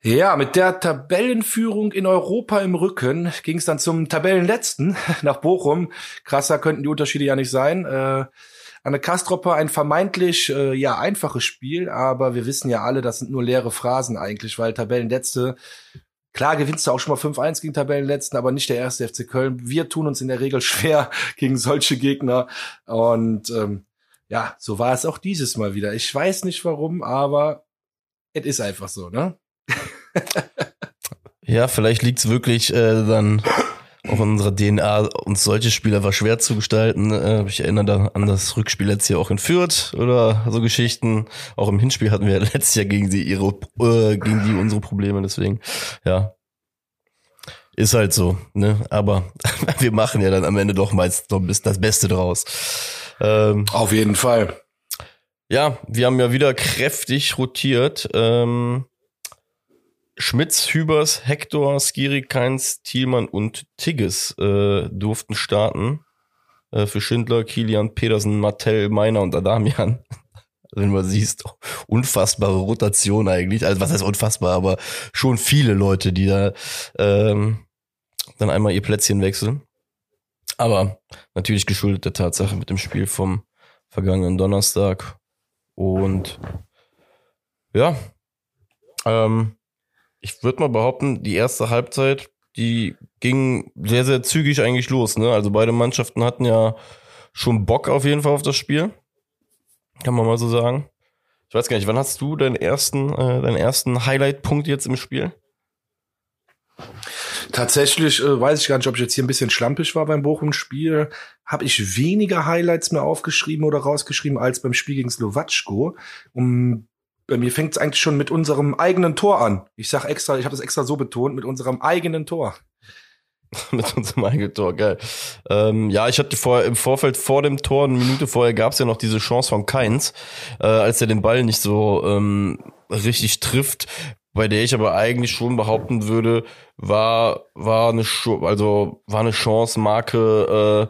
Ja, mit der Tabellenführung in Europa im Rücken ging es dann zum Tabellenletzten [laughs] nach Bochum. Krasser könnten die Unterschiede ja nicht sein. Äh, Anne Kastropper ein vermeintlich äh, ja einfaches Spiel, aber wir wissen ja alle, das sind nur leere Phrasen eigentlich, weil Tabellenletzte Klar gewinnst du auch schon mal 5-1 gegen Tabellenletzten, aber nicht der erste FC Köln. Wir tun uns in der Regel [laughs] schwer gegen solche Gegner. Und ähm, ja, so war es auch dieses Mal wieder. Ich weiß nicht warum, aber es ist einfach so, ne? [laughs] ja, vielleicht liegt's wirklich äh, dann auch in unserer DNA, uns solche Spiele war schwer zu gestalten. Äh, ich erinnere da an das Rückspiel jetzt hier auch in Fürth oder so Geschichten. Auch im Hinspiel hatten wir [laughs] letztes Jahr gegen sie ihre, äh, gegen die unsere Probleme, deswegen, ja. Ist halt so, ne? Aber [laughs] wir machen ja dann am Ende doch meist das Beste draus. Ähm, Auf jeden Fall. Ja, wir haben ja wieder kräftig rotiert. Ähm, Schmitz, Hübers, Hector, Skiri, Keins, Thielmann und Tigges äh, durften starten. Äh, für Schindler, Kilian, Petersen, Martell, Meiner und Adamian. [laughs] Wenn man siehst, unfassbare Rotation eigentlich. Also was heißt unfassbar, aber schon viele Leute, die da ähm, dann einmal ihr Plätzchen wechseln. Aber natürlich geschuldet der Tatsache mit dem Spiel vom vergangenen Donnerstag. Und ja, ähm, ich würde mal behaupten, die erste Halbzeit, die ging sehr, sehr zügig eigentlich los. Ne? Also beide Mannschaften hatten ja schon Bock auf jeden Fall auf das Spiel. Kann man mal so sagen. Ich weiß gar nicht, wann hast du deinen ersten, äh, deinen ersten Highlight-Punkt jetzt im Spiel? Tatsächlich äh, weiß ich gar nicht, ob ich jetzt hier ein bisschen schlampig war beim Bochum-Spiel. Habe ich weniger Highlights mehr aufgeschrieben oder rausgeschrieben als beim Spiel gegen Slowatschko. Um, bei mir fängt es eigentlich schon mit unserem eigenen Tor an. Ich sag extra, ich habe das extra so betont, mit unserem eigenen Tor. [laughs] mit unserem eigenen Tor, geil. Ähm, ja, ich hatte vor, im Vorfeld vor dem Tor, eine Minute vorher, gab es ja noch diese Chance von Keins, äh, als er den Ball nicht so ähm, richtig trifft, bei der ich aber eigentlich schon behaupten würde, war war eine also war eine Chance Marke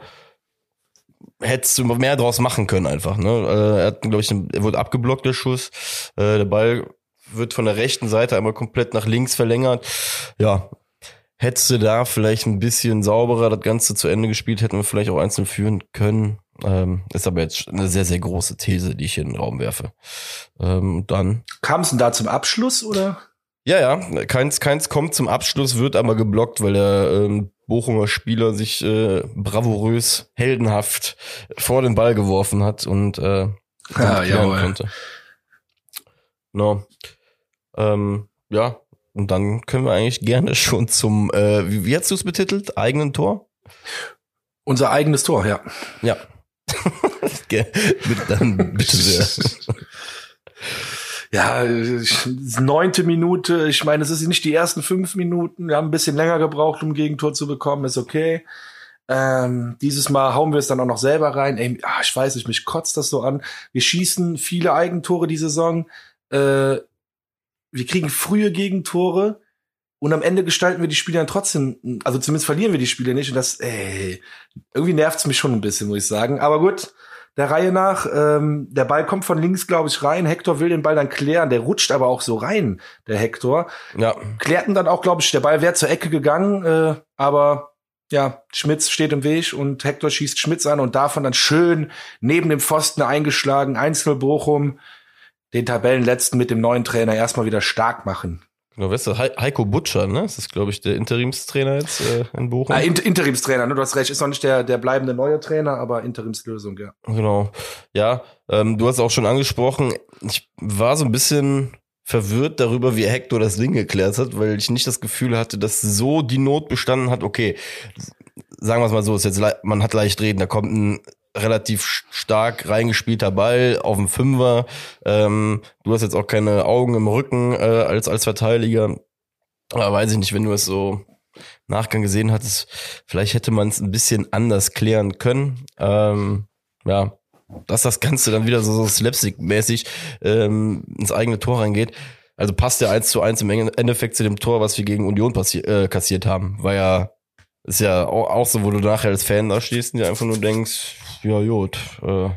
äh, hättest du mehr draus machen können einfach ne? Äh, er hat glaube ich er wurde abgeblockt der Schuss. Äh, der Ball wird von der rechten Seite einmal komplett nach links verlängert. Ja hättest du da vielleicht ein bisschen sauberer das Ganze zu Ende gespielt hätten wir vielleicht auch einzeln führen können. Ähm, ist aber jetzt eine sehr sehr große These die ich hier in den Raum werfe. Ähm, dann kam es denn da zum Abschluss oder ja, ja, keins, keins kommt zum Abschluss, wird aber geblockt, weil der ähm, Bochumer Spieler sich äh, bravourös, heldenhaft vor den Ball geworfen hat und äh, ja, konnte. No. Ähm, ja, und dann können wir eigentlich gerne [laughs] schon zum, äh, wie, wie hast du es betitelt? Eigenen Tor? Unser eigenes Tor, ja. Ja. [laughs] [laughs] dann bitte sehr. Ja, neunte Minute, ich meine, es ist nicht die ersten fünf Minuten, wir haben ein bisschen länger gebraucht, um Gegentor zu bekommen, ist okay. Ähm, dieses Mal hauen wir es dann auch noch selber rein. Ey, ach, ich weiß nicht, mich kotzt das so an. Wir schießen viele Eigentore die Saison. Äh, wir kriegen frühe Gegentore und am Ende gestalten wir die Spiele dann trotzdem, also zumindest verlieren wir die Spiele nicht. Und das, ey, irgendwie nervt's mich schon ein bisschen, muss ich sagen. Aber gut, der Reihe nach. Ähm, der Ball kommt von links, glaube ich, rein. Hector will den Ball dann klären. Der rutscht aber auch so rein, der Hector. Ja. Klärten dann auch, glaube ich, der Ball wäre zur Ecke gegangen, äh, aber ja, Schmitz steht im Weg und Hector schießt Schmitz an und davon dann schön neben dem Pfosten eingeschlagen. Einzel Bochum, den Tabellenletzten mit dem neuen Trainer erstmal wieder stark machen. Genau, weißt du, Heiko Butcher, ne? Das ist, glaube ich, der Interimstrainer jetzt äh, in Bochum. Ah, Inter Interimstrainer, ne? Du hast recht, ist noch nicht der, der bleibende neue Trainer, aber Interimslösung, ja. Genau. Ja, ähm, du hast auch schon angesprochen, ich war so ein bisschen verwirrt darüber, wie Hector das Ding geklärt hat, weil ich nicht das Gefühl hatte, dass so die Not bestanden hat, okay, sagen wir es mal so, ist jetzt man hat leicht reden, da kommt ein relativ stark reingespielter Ball auf dem Fünfer. Ähm, du hast jetzt auch keine Augen im Rücken äh, als, als Verteidiger. Aber weiß ich nicht, wenn du es so Nachgang gesehen hattest, vielleicht hätte man es ein bisschen anders klären können. Ähm, ja, dass das Ganze dann wieder so, so slapstick-mäßig ähm, ins eigene Tor reingeht. Also passt ja eins zu eins im Endeffekt zu dem Tor, was wir gegen Union äh, kassiert haben. War ja, ist ja auch, auch so, wo du nachher als Fan da stehst und dir einfach nur denkst, ja gut, äh,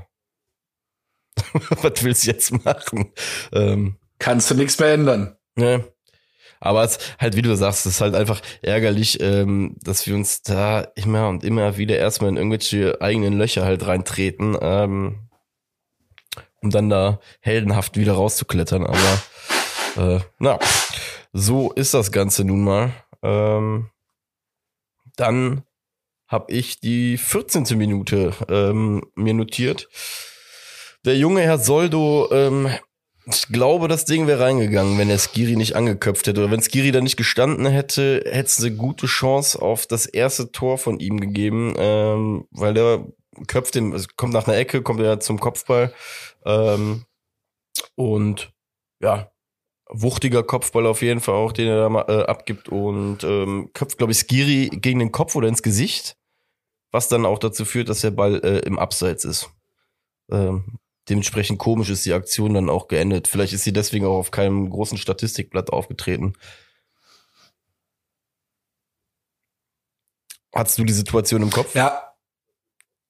[laughs] was willst du jetzt machen? Ähm, Kannst du nichts mehr ändern. Ne. Aber es halt, wie du sagst, es ist halt einfach ärgerlich, ähm, dass wir uns da immer und immer wieder erstmal in irgendwelche eigenen Löcher halt reintreten, ähm, um dann da heldenhaft wieder rauszuklettern. Aber äh, na, so ist das Ganze nun mal. Ähm, dann habe ich die 14. Minute ähm, mir notiert. Der junge Herr Soldo, ähm, ich glaube, das Ding wäre reingegangen, wenn er Skiri nicht angeköpft hätte. Oder wenn Skiri da nicht gestanden hätte, hätte es eine gute Chance auf das erste Tor von ihm gegeben, ähm, weil der köpft den, also kommt nach einer Ecke, kommt er zum Kopfball. Ähm, und ja, wuchtiger Kopfball auf jeden Fall auch, den er da äh, abgibt und ähm, köpft, glaube ich, Skiri gegen den Kopf oder ins Gesicht was dann auch dazu führt, dass der Ball äh, im Abseits ist. Ähm, dementsprechend komisch ist die Aktion dann auch geendet. Vielleicht ist sie deswegen auch auf keinem großen Statistikblatt aufgetreten. Hattest du die Situation im Kopf? Ja.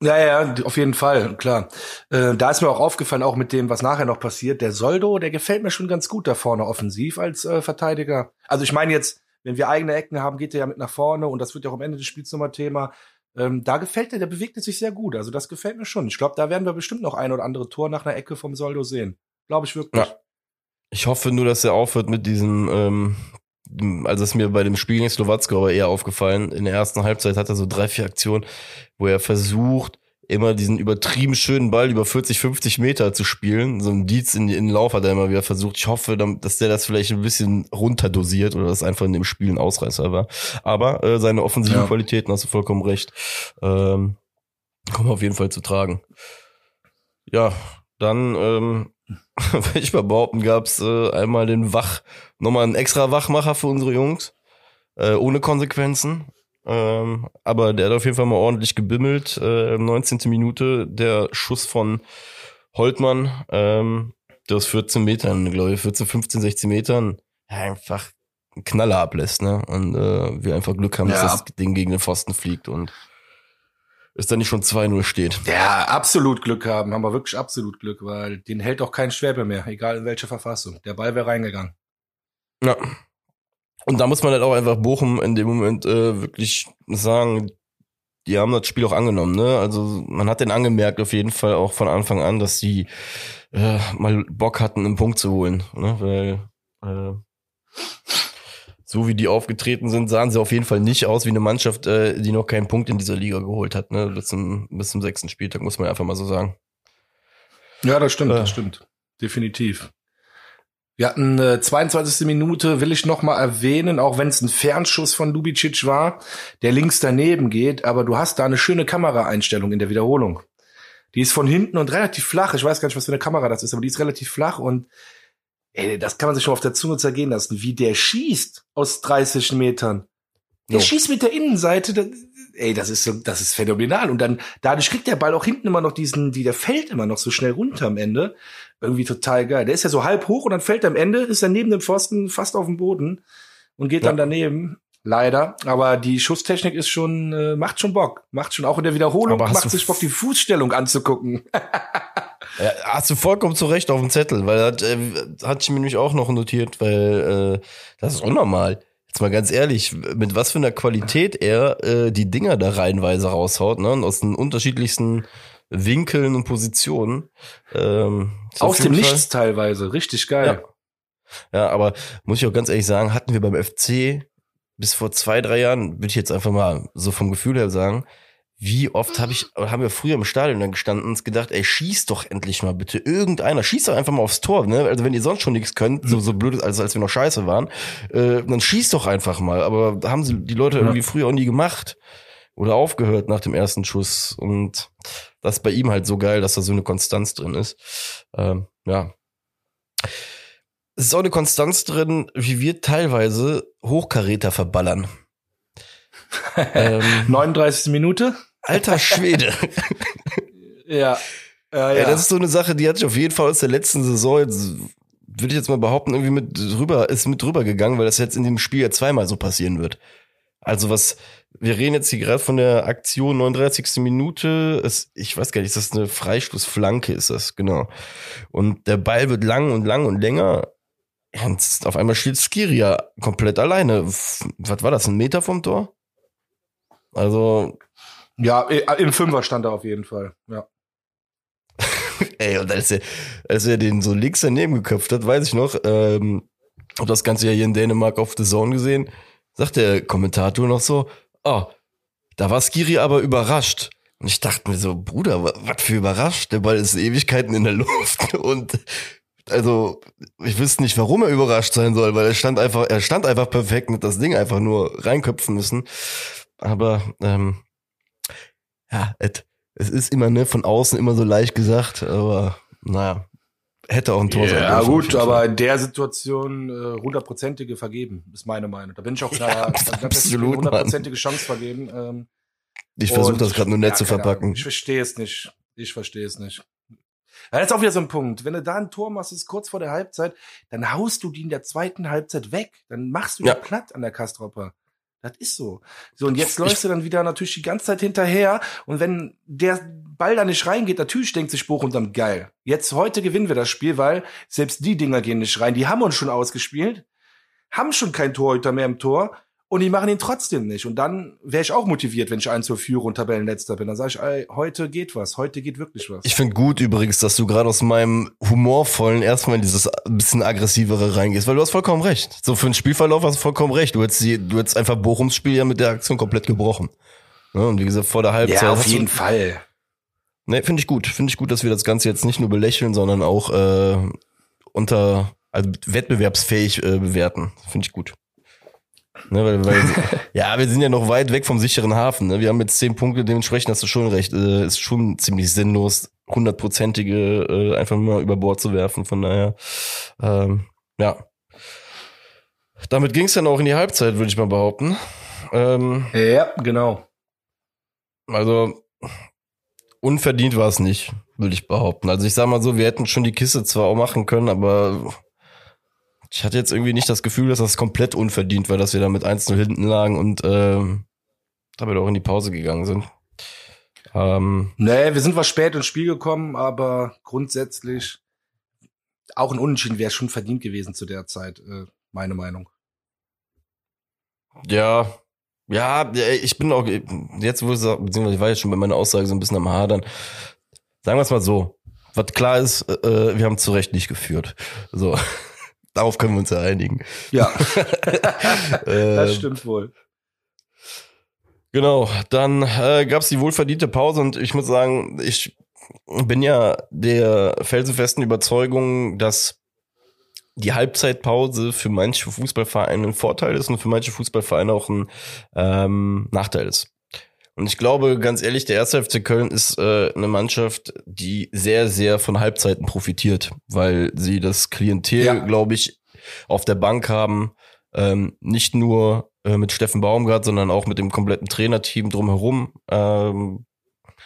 Ja, ja, auf jeden Fall, klar. Äh, da ist mir auch aufgefallen, auch mit dem, was nachher noch passiert, der Soldo, der gefällt mir schon ganz gut da vorne offensiv als äh, Verteidiger. Also ich meine jetzt, wenn wir eigene Ecken haben, geht er ja mit nach vorne und das wird ja auch am Ende des Spiels nochmal Thema. Ähm, da gefällt er, der bewegt sich sehr gut. Also das gefällt mir schon. Ich glaube, da werden wir bestimmt noch ein oder andere Tor nach einer Ecke vom Soldo sehen. Glaube ich wirklich. Ja. Ich hoffe nur, dass er aufhört mit diesem, ähm, also ist mir bei dem Spiel gegen Slowacko aber eher aufgefallen. In der ersten Halbzeit hat er so drei, vier Aktionen, wo er versucht, immer diesen übertrieben schönen Ball über 40, 50 Meter zu spielen. So ein Dietz in, in den Lauf hat er immer wieder versucht. Ich hoffe, dass der das vielleicht ein bisschen runterdosiert oder das einfach in dem Spiel ein Ausreißer war. Aber äh, seine offensiven ja. Qualitäten, hast du vollkommen recht, ähm, kommen auf jeden Fall zu tragen. Ja, dann ähm, [laughs] will ich mal behaupten, gab's äh, einmal den Wach, nochmal einen extra Wachmacher für unsere Jungs, äh, ohne Konsequenzen. Ähm, aber der hat auf jeden Fall mal ordentlich gebimmelt. Äh, 19. Minute der Schuss von Holtmann, ähm, der aus 14 Metern, glaube ich, 14, 15, 16 Metern, einfach einen Knaller ablässt, ne? Und äh, wir einfach Glück haben, ja. dass das Ding gegen den Pfosten fliegt und es dann nicht schon 2-0 steht. Ja, absolut Glück haben, haben wir wirklich absolut Glück, weil den hält auch kein Schwerbe mehr, egal in welcher Verfassung. Der Ball wäre reingegangen. Ja, und da muss man halt auch einfach Bochum in dem Moment äh, wirklich sagen, die haben das Spiel auch angenommen, ne? Also man hat den angemerkt auf jeden Fall auch von Anfang an, dass sie äh, mal Bock hatten, einen Punkt zu holen, ne? Weil äh, so wie die aufgetreten sind, sahen sie auf jeden Fall nicht aus wie eine Mannschaft, äh, die noch keinen Punkt in dieser Liga geholt hat, ne? Bis zum, bis zum sechsten Spieltag, muss man einfach mal so sagen. Ja, das stimmt, äh, das stimmt. Definitiv. Wir hatten äh, 22. Minute, will ich noch mal erwähnen, auch wenn es ein Fernschuss von Lubicic war, der links daneben geht, aber du hast da eine schöne Kameraeinstellung in der Wiederholung. Die ist von hinten und relativ flach. Ich weiß gar nicht, was für eine Kamera das ist, aber die ist relativ flach und ey, das kann man sich schon auf der Zunge zergehen lassen, wie der schießt aus 30 Metern. Der no. schießt mit der Innenseite, das, ey, das ist so, das ist phänomenal. Und dann, dadurch kriegt der Ball auch hinten immer noch diesen, die, der fällt immer noch so schnell runter am Ende irgendwie total geil. Der ist ja so halb hoch und dann fällt er am Ende, ist er neben dem Pfosten fast auf dem Boden und geht ja. dann daneben. Leider, aber die Schusstechnik ist schon, äh, macht schon Bock. Macht schon auch in der Wiederholung, macht sich Bock, die Fußstellung anzugucken. [laughs] ja, hast du vollkommen zu Recht auf dem Zettel, weil das äh, hatte ich mir nämlich auch noch notiert, weil äh, das ist unnormal. Jetzt mal ganz ehrlich, mit was für einer Qualität er äh, die Dinger da reihenweise raushaut, ne? Und aus den unterschiedlichsten Winkeln und Positionen. Ähm, Aus dem. Nichts teilweise, richtig geil. Ja. ja, aber muss ich auch ganz ehrlich sagen, hatten wir beim FC bis vor zwei, drei Jahren, würde ich jetzt einfach mal so vom Gefühl her sagen, wie oft habe ich, haben wir früher im Stadion dann gestanden und gedacht, ey, schieß doch endlich mal bitte irgendeiner, schieß doch einfach mal aufs Tor, ne? Also wenn ihr sonst schon nichts könnt, so, so blöd, als, als wir noch scheiße waren, äh, dann schieß doch einfach mal. Aber haben sie die Leute irgendwie früher auch nie gemacht oder aufgehört nach dem ersten Schuss. Und das ist bei ihm halt so geil, dass da so eine Konstanz drin ist. Ähm, ja. Es ist auch eine Konstanz drin, wie wir teilweise Hochkaräter verballern. [laughs] ähm, 39. Minute? Alter Schwede. [laughs] ja. Ja, ja. das ist so eine Sache, die hat sich auf jeden Fall aus der letzten Saison würde ich jetzt mal behaupten, irgendwie mit drüber, ist mit drüber gegangen, weil das jetzt in dem Spiel ja zweimal so passieren wird. Also was, wir reden jetzt hier gerade von der Aktion 39. Minute. Es, ich weiß gar nicht, ist das eine Freistoßflanke, ist das, genau. Und der Ball wird lang und lang und länger. Und auf einmal steht Skiria komplett alleine. Was war das, ein Meter vom Tor? Also. Ja, im Fünfer stand er auf jeden Fall, ja. [laughs] Ey, und als er, als er den so links daneben geköpft hat, weiß ich noch, ähm, hab das Ganze ja hier in Dänemark auf The Zone gesehen, sagt der Kommentator noch so, oh, da war Skiri aber überrascht. Und ich dachte mir so, Bruder, was für überrascht? Der Ball ist Ewigkeiten in der [laughs] Luft und also ich wüsste nicht, warum er überrascht sein soll, weil er stand einfach, er stand einfach perfekt mit das Ding einfach nur reinköpfen müssen. Aber ähm, ja, es ist immer ne von außen immer so leicht gesagt, aber naja hätte auch ein Tor yeah, sein Ja gut, aber in der Situation äh, hundertprozentige äh, vergeben, ist meine Meinung. Da bin ich auch klar, [laughs] ja, [laughs] absolut hundertprozentige Chance vergeben. Ähm, ich versuche das gerade nur nett ja, zu verpacken. Ahnung. Ich verstehe es nicht. Ich verstehe es nicht. Ja, das ist auch wieder so ein Punkt. Wenn du da ein Tor machst, ist kurz vor der Halbzeit, dann haust du die in der zweiten Halbzeit weg. Dann machst du ja. die platt an der Kastropper. Das ist so. So, und jetzt läufst du dann wieder natürlich die ganze Zeit hinterher. Und wenn der Ball da nicht reingeht, natürlich denkt sich Bochum dann geil. Jetzt heute gewinnen wir das Spiel, weil selbst die Dinger gehen nicht rein. Die haben uns schon ausgespielt, haben schon kein Torhüter mehr im Tor und die machen ihn trotzdem nicht. Und dann wäre ich auch motiviert, wenn ich eins zur Führung und Tabellenletzter bin. Dann sage ich, ey, heute geht was, heute geht wirklich was. Ich finde gut übrigens, dass du gerade aus meinem humorvollen erstmal in dieses bisschen aggressivere reingehst, weil du hast vollkommen recht. So für einen Spielverlauf hast du vollkommen recht. Du hättest, die, du hättest einfach Bochums Spiel ja mit der Aktion komplett gebrochen. Ja, und wie gesagt, vor der Halbzeit. Ja, auf jeden Fall. Nee, finde ich gut. Finde ich gut, dass wir das Ganze jetzt nicht nur belächeln, sondern auch äh, unter also wettbewerbsfähig äh, bewerten. Finde ich gut. Ne, weil, weil, [laughs] ja, wir sind ja noch weit weg vom sicheren Hafen. Ne? Wir haben jetzt zehn Punkte, dementsprechend hast du schon recht. Äh, ist schon ziemlich sinnlos, hundertprozentige äh, einfach mal über Bord zu werfen. Von daher, ähm, ja. Damit ging es dann auch in die Halbzeit, würde ich mal behaupten. Ähm, ja, genau. Also unverdient war es nicht, würde ich behaupten. Also ich sag mal so, wir hätten schon die Kiste zwar auch machen können, aber ich hatte jetzt irgendwie nicht das Gefühl, dass das komplett unverdient war, dass wir da mit 1-0 hinten lagen und äh, damit auch in die Pause gegangen sind. Ähm, nee, wir sind was spät ins Spiel gekommen, aber grundsätzlich auch ein Unentschieden wäre schon verdient gewesen zu der Zeit, äh, meine Meinung. Ja, ja, ich bin auch, jetzt wo ich, beziehungsweise ich war jetzt schon bei meiner Aussage so ein bisschen am Hadern. Sagen wir es mal so. Was klar ist, äh, wir haben zu Recht nicht geführt. So. Darauf können wir uns ja einigen. Ja. [laughs] das ähm, stimmt wohl. Genau, dann äh, gab es die wohlverdiente Pause und ich muss sagen, ich bin ja der felsenfesten Überzeugung, dass die Halbzeitpause für manche Fußballvereine ein Vorteil ist und für manche Fußballvereine auch ein ähm, Nachteil ist. Und ich glaube, ganz ehrlich, der erste FC Köln ist äh, eine Mannschaft, die sehr, sehr von Halbzeiten profitiert, weil sie das Klientel, ja. glaube ich, auf der Bank haben, ähm, nicht nur äh, mit Steffen Baumgart, sondern auch mit dem kompletten Trainerteam drumherum. Ähm,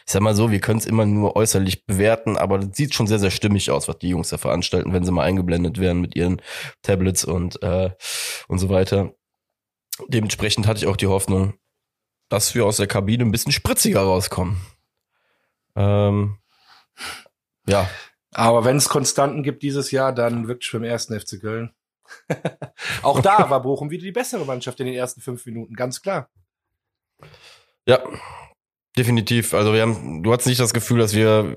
ich sag mal so, wir können es immer nur äußerlich bewerten, aber das sieht schon sehr, sehr stimmig aus, was die Jungs da veranstalten, wenn sie mal eingeblendet werden mit ihren Tablets und, äh, und so weiter. Dementsprechend hatte ich auch die Hoffnung, dass wir aus der Kabine ein bisschen spritziger rauskommen. Ähm, ja. Aber wenn es Konstanten gibt dieses Jahr, dann wirklich beim ersten FC Köln. [laughs] auch da war Bochum wieder die bessere Mannschaft in den ersten fünf Minuten, ganz klar. Ja, Definitiv. Also wir haben, du hattest nicht das Gefühl, dass wir,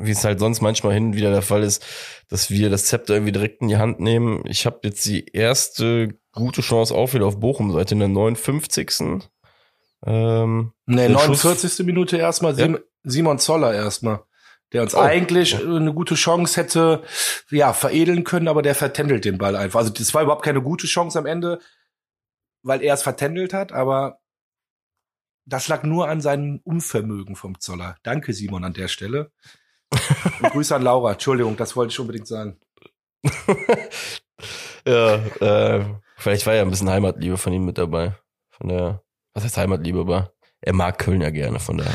wie es halt sonst manchmal hin und wieder der Fall ist, dass wir das Zepter irgendwie direkt in die Hand nehmen. Ich habe jetzt die erste gute Chance auch wieder auf Bochum seit in der 59. Ähm, nee, 49. Schuss. Minute erstmal ja. Simon Zoller erstmal. Der uns oh, eigentlich oh. eine gute Chance hätte, ja, veredeln können, aber der vertändelt den Ball einfach. Also das war überhaupt keine gute Chance am Ende, weil er es vertändelt hat, aber das lag nur an seinem Unvermögen vom Zoller. Danke, Simon, an der Stelle. [laughs] Und Grüße an Laura. Entschuldigung, das wollte ich unbedingt sagen. [laughs] ja, äh, vielleicht war ja ein bisschen Heimatliebe von ihm mit dabei. Von der, was heißt Heimatliebe, aber er mag Köln ja gerne, von daher.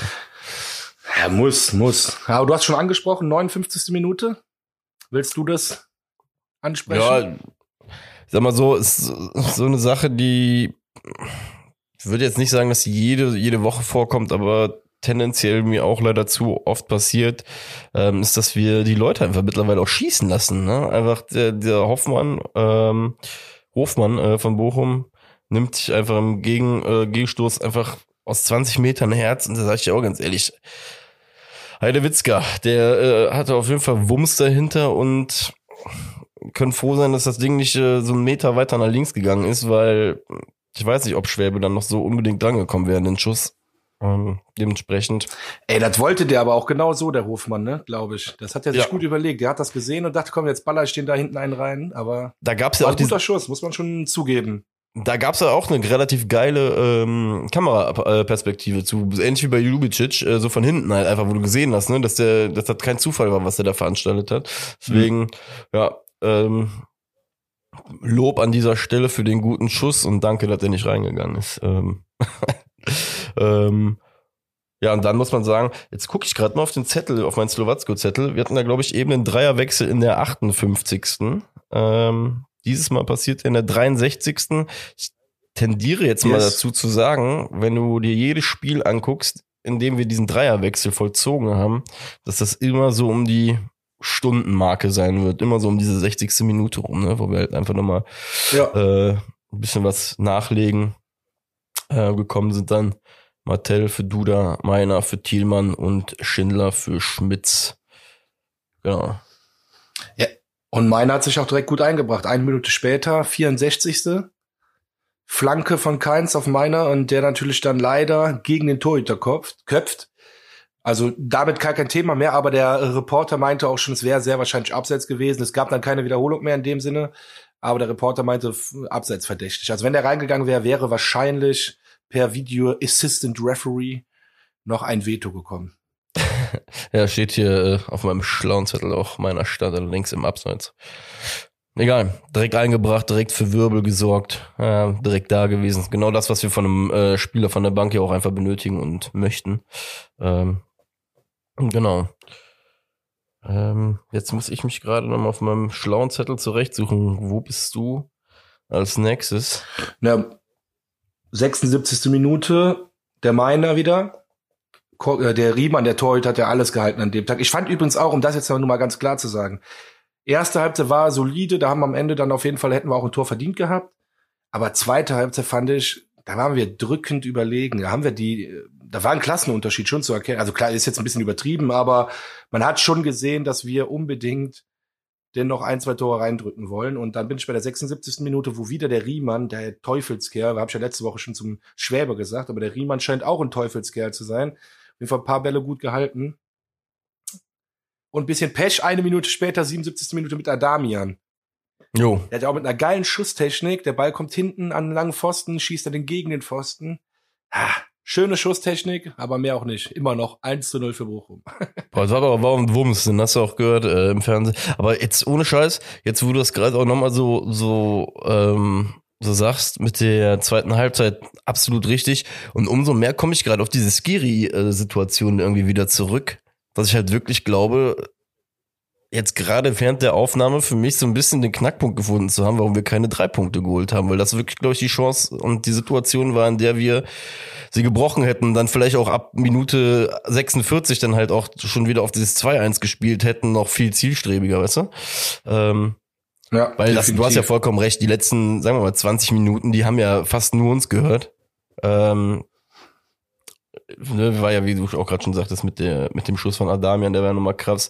Er muss, muss. Aber du hast schon angesprochen, 59. Minute. Willst du das ansprechen? Ja, sag mal so, ist so eine Sache, die ich würde jetzt nicht sagen, dass jede, jede Woche vorkommt, aber tendenziell mir auch leider zu oft passiert, ähm, ist, dass wir die Leute einfach mittlerweile auch schießen lassen. Ne? Einfach der, der Hoffmann, ähm, Hofmann äh, von Bochum nimmt sich einfach im Gegen, äh, Gegenstoß einfach aus 20 Metern Herz und da sage ich dir auch ganz ehrlich, Heidewitzka, der äh, hatte auf jeden Fall Wumms dahinter und können froh sein, dass das Ding nicht äh, so einen Meter weiter nach links gegangen ist, weil ich weiß nicht, ob Schwäbe dann noch so unbedingt drangekommen wäre an den Schuss. Ähm, dementsprechend. Ey, das wollte der aber auch genau so, der Hofmann, ne, glaube ich. Das hat er sich ja. gut überlegt. Der hat das gesehen und dachte, komm, jetzt baller ich den da hinten einen rein. Aber da gab's ja auch ein guter Schuss, muss man schon zugeben. Da gab's ja auch eine relativ geile ähm, Kameraperspektive zu, ähnlich wie bei Ljubicic, äh, so von hinten halt einfach, wo du gesehen hast, ne, dass der, dass das kein Zufall war, was der da veranstaltet hat. Deswegen, mhm. ja, ähm, Lob an dieser Stelle für den guten Schuss und danke, dass er nicht reingegangen ist. Ähm, [laughs] ähm, ja, und dann muss man sagen, jetzt gucke ich gerade mal auf den Zettel, auf meinen Slowatsko-Zettel. Wir hatten da, glaube ich, eben einen Dreierwechsel in der 58. Ähm, dieses Mal passiert in der 63. Ich tendiere jetzt yes. mal dazu zu sagen, wenn du dir jedes Spiel anguckst, in dem wir diesen Dreierwechsel vollzogen haben, dass das immer so um die Stundenmarke sein wird. Immer so um diese 60. Minute rum, ne? wo wir halt einfach nochmal ja. äh, ein bisschen was nachlegen. Äh, gekommen sind dann Martell für Duda, Meiner für Thielmann und Schindler für Schmitz. Genau. Und Meiner hat sich auch direkt gut eingebracht. Eine Minute später, 64. Flanke von Keins auf Meiner und der natürlich dann leider gegen den Torhüter köpft. köpft. Also damit gar kein Thema mehr, aber der Reporter meinte auch schon, es wäre sehr wahrscheinlich abseits gewesen. Es gab dann keine Wiederholung mehr in dem Sinne, aber der Reporter meinte abseits verdächtig. Also wenn der reingegangen wäre, wäre wahrscheinlich per Video Assistant Referee noch ein Veto gekommen. Ja, steht hier äh, auf meinem schlauen Zettel auch meiner Stadt links im Abseits. Egal, direkt eingebracht, direkt für Wirbel gesorgt, äh, direkt da gewesen. Genau das, was wir von einem äh, Spieler von der Bank ja auch einfach benötigen und möchten. Ähm, genau. Ähm, jetzt muss ich mich gerade noch mal auf meinem schlauen Zettel zurechtsuchen. Wo bist du als nächstes? Na, 76. Minute, der Meiner wieder. Äh, der Riemann, der Torhüter, hat ja alles gehalten an dem Tag. Ich fand übrigens auch, um das jetzt noch mal ganz klar zu sagen, Erste Halbzeit war solide, da haben wir am Ende dann auf jeden Fall hätten wir auch ein Tor verdient gehabt. Aber zweite Halbzeit fand ich, da waren wir drückend überlegen. Da haben wir die, da war ein Klassenunterschied schon zu erkennen. Also klar, ist jetzt ein bisschen übertrieben, aber man hat schon gesehen, dass wir unbedingt denn noch ein, zwei Tore reindrücken wollen. Und dann bin ich bei der 76. Minute, wo wieder der Riemann, der Teufelskerl, habe ich ja letzte Woche schon zum Schwäber gesagt, aber der Riemann scheint auch ein Teufelskerl zu sein. Jeden Fall ein paar Bälle gut gehalten und bisschen Pech, eine Minute später, 77. Minute mit Adamian. Jo. Der hat ja auch mit einer geilen Schusstechnik. Der Ball kommt hinten an einen langen Pfosten, schießt er den gegen den Pfosten. Ha, schöne Schusstechnik, aber mehr auch nicht. Immer noch 1 zu 0 für Bochum. [laughs] Boah, das war aber warum Wumms, den hast du auch gehört äh, im Fernsehen. Aber jetzt ohne Scheiß, jetzt wo du das gerade auch nochmal so, so, ähm, so sagst, mit der zweiten Halbzeit absolut richtig. Und umso mehr komme ich gerade auf diese Skiri-Situation irgendwie wieder zurück dass ich halt wirklich glaube, jetzt gerade während der Aufnahme für mich so ein bisschen den Knackpunkt gefunden zu haben, warum wir keine drei Punkte geholt haben, weil das wirklich, glaube ich, die Chance und die Situation war, in der wir sie gebrochen hätten, dann vielleicht auch ab Minute 46 dann halt auch schon wieder auf dieses 2-1 gespielt hätten, noch viel zielstrebiger, weißt du? Ähm, ja, weil das, du hast ja vollkommen recht, die letzten, sagen wir mal, 20 Minuten, die haben ja fast nur uns gehört. Ähm, ne, war ja, wie du auch gerade schon sagtest, mit, der, mit dem Schuss von Adamian, der war nochmal krass.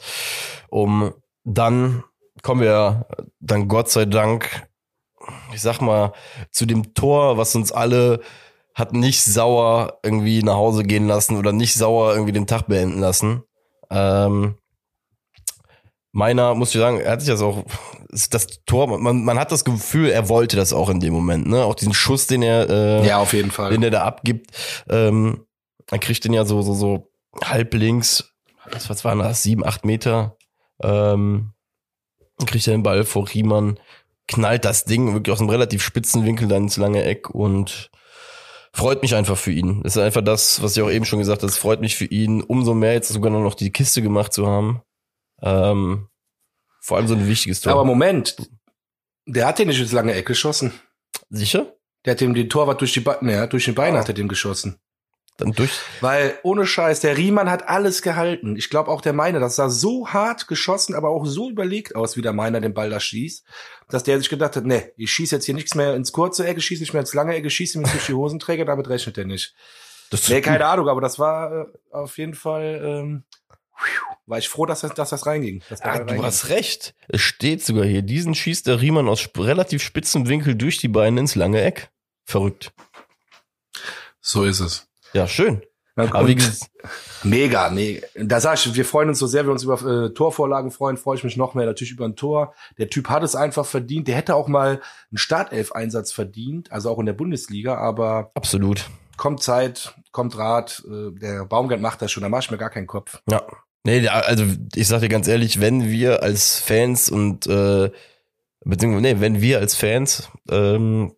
Um dann kommen wir dann Gott sei Dank, ich sag mal, zu dem Tor, was uns alle hat nicht sauer irgendwie nach Hause gehen lassen oder nicht sauer irgendwie den Tag beenden lassen. Ähm, meiner, muss ich sagen, er hat sich das auch, das Tor, man, man hat das Gefühl, er wollte das auch in dem Moment, ne? Auch diesen Schuss, den er, äh, ja, auf jeden Fall. den er da abgibt. Ähm, man kriegt den ja so, so, so halb links, was, was waren das, sieben, acht Meter, ähm, kriegt er den Ball vor Riemann, knallt das Ding wirklich aus einem relativ spitzen Winkel dann ins lange Eck und freut mich einfach für ihn. Das ist einfach das, was ich auch eben schon gesagt habe, es freut mich für ihn, umso mehr jetzt sogar noch die Kiste gemacht zu haben. Ähm, vor allem so ein wichtiges Tor. Aber Moment, der hat den nicht ins lange Eck geschossen. Sicher? Der hat dem den Torwart durch die Beine, ja, durch den Bein oh. hat er den geschossen dann durch. Weil ohne Scheiß, der Riemann hat alles gehalten. Ich glaube auch der Meiner, das sah so hart geschossen, aber auch so überlegt aus, wie der Meiner den Ball da schießt, dass der sich gedacht hat, nee, ich schieße jetzt hier nichts mehr ins kurze Ecke, schieße nicht mehr ins lange Ecke, schieße mir durch die Hosenträger, [laughs] damit rechnet er nicht. Das nee, keine Ahnung, aber das war äh, auf jeden Fall, ähm, war ich froh, dass das, dass das reinging. Dass ah, du hast recht. Es steht sogar hier, diesen schießt der Riemann aus relativ spitzem Winkel durch die Beine ins lange Eck. Verrückt. So ist es. Ja, schön. Aber wie mega, nee. Da sag ich, wir freuen uns so sehr, wir uns über äh, Torvorlagen freuen, freue ich mich noch mehr natürlich über ein Tor. Der Typ hat es einfach verdient. Der hätte auch mal einen Startelf-Einsatz verdient, also auch in der Bundesliga, aber absolut. Kommt Zeit, kommt Rat, äh, der Baumgart macht das schon, da mache ich mir gar keinen Kopf. Ja. Nee, also ich sag dir ganz ehrlich, wenn wir als Fans und äh, beziehungsweise nee, wenn wir als Fans ähm,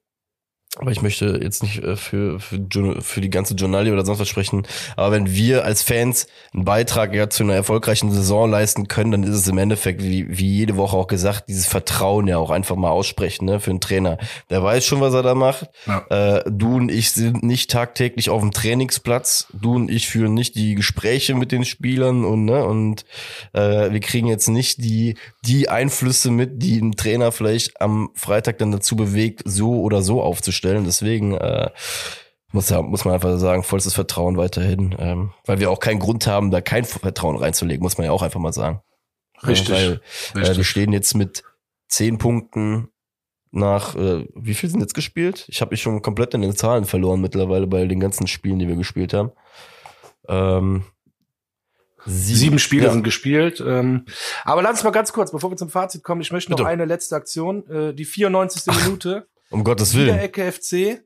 aber ich möchte jetzt nicht äh, für, für, für die ganze Journalie oder sonst was sprechen. Aber wenn wir als Fans einen Beitrag ja zu einer erfolgreichen Saison leisten können, dann ist es im Endeffekt, wie, wie jede Woche auch gesagt, dieses Vertrauen ja auch einfach mal aussprechen, ne, für einen Trainer. Der weiß schon, was er da macht. Ja. Äh, du und ich sind nicht tagtäglich auf dem Trainingsplatz. Du und ich führen nicht die Gespräche mit den Spielern und, ne, und äh, wir kriegen jetzt nicht die, die Einflüsse mit, die ein Trainer vielleicht am Freitag dann dazu bewegt, so oder so aufzustellen stellen. Deswegen äh, muss, ja, muss man einfach sagen, vollstes Vertrauen weiterhin. Ähm, weil wir auch keinen Grund haben, da kein Vertrauen reinzulegen, muss man ja auch einfach mal sagen. Richtig. Ja, weil Richtig. Äh, wir stehen jetzt mit zehn Punkten nach, äh, wie viel sind jetzt gespielt? Ich habe mich schon komplett in den Zahlen verloren mittlerweile bei den ganzen Spielen, die wir gespielt haben. Ähm, Sieben, Sieben Spiele ja. sind gespielt. Ähm, aber lass uns mal ganz kurz, bevor wir zum Fazit kommen, ich möchte noch Bitte. eine letzte Aktion. Äh, die 94. Ach, Minute. Um Gottes Willen. Wieder Ecke FC,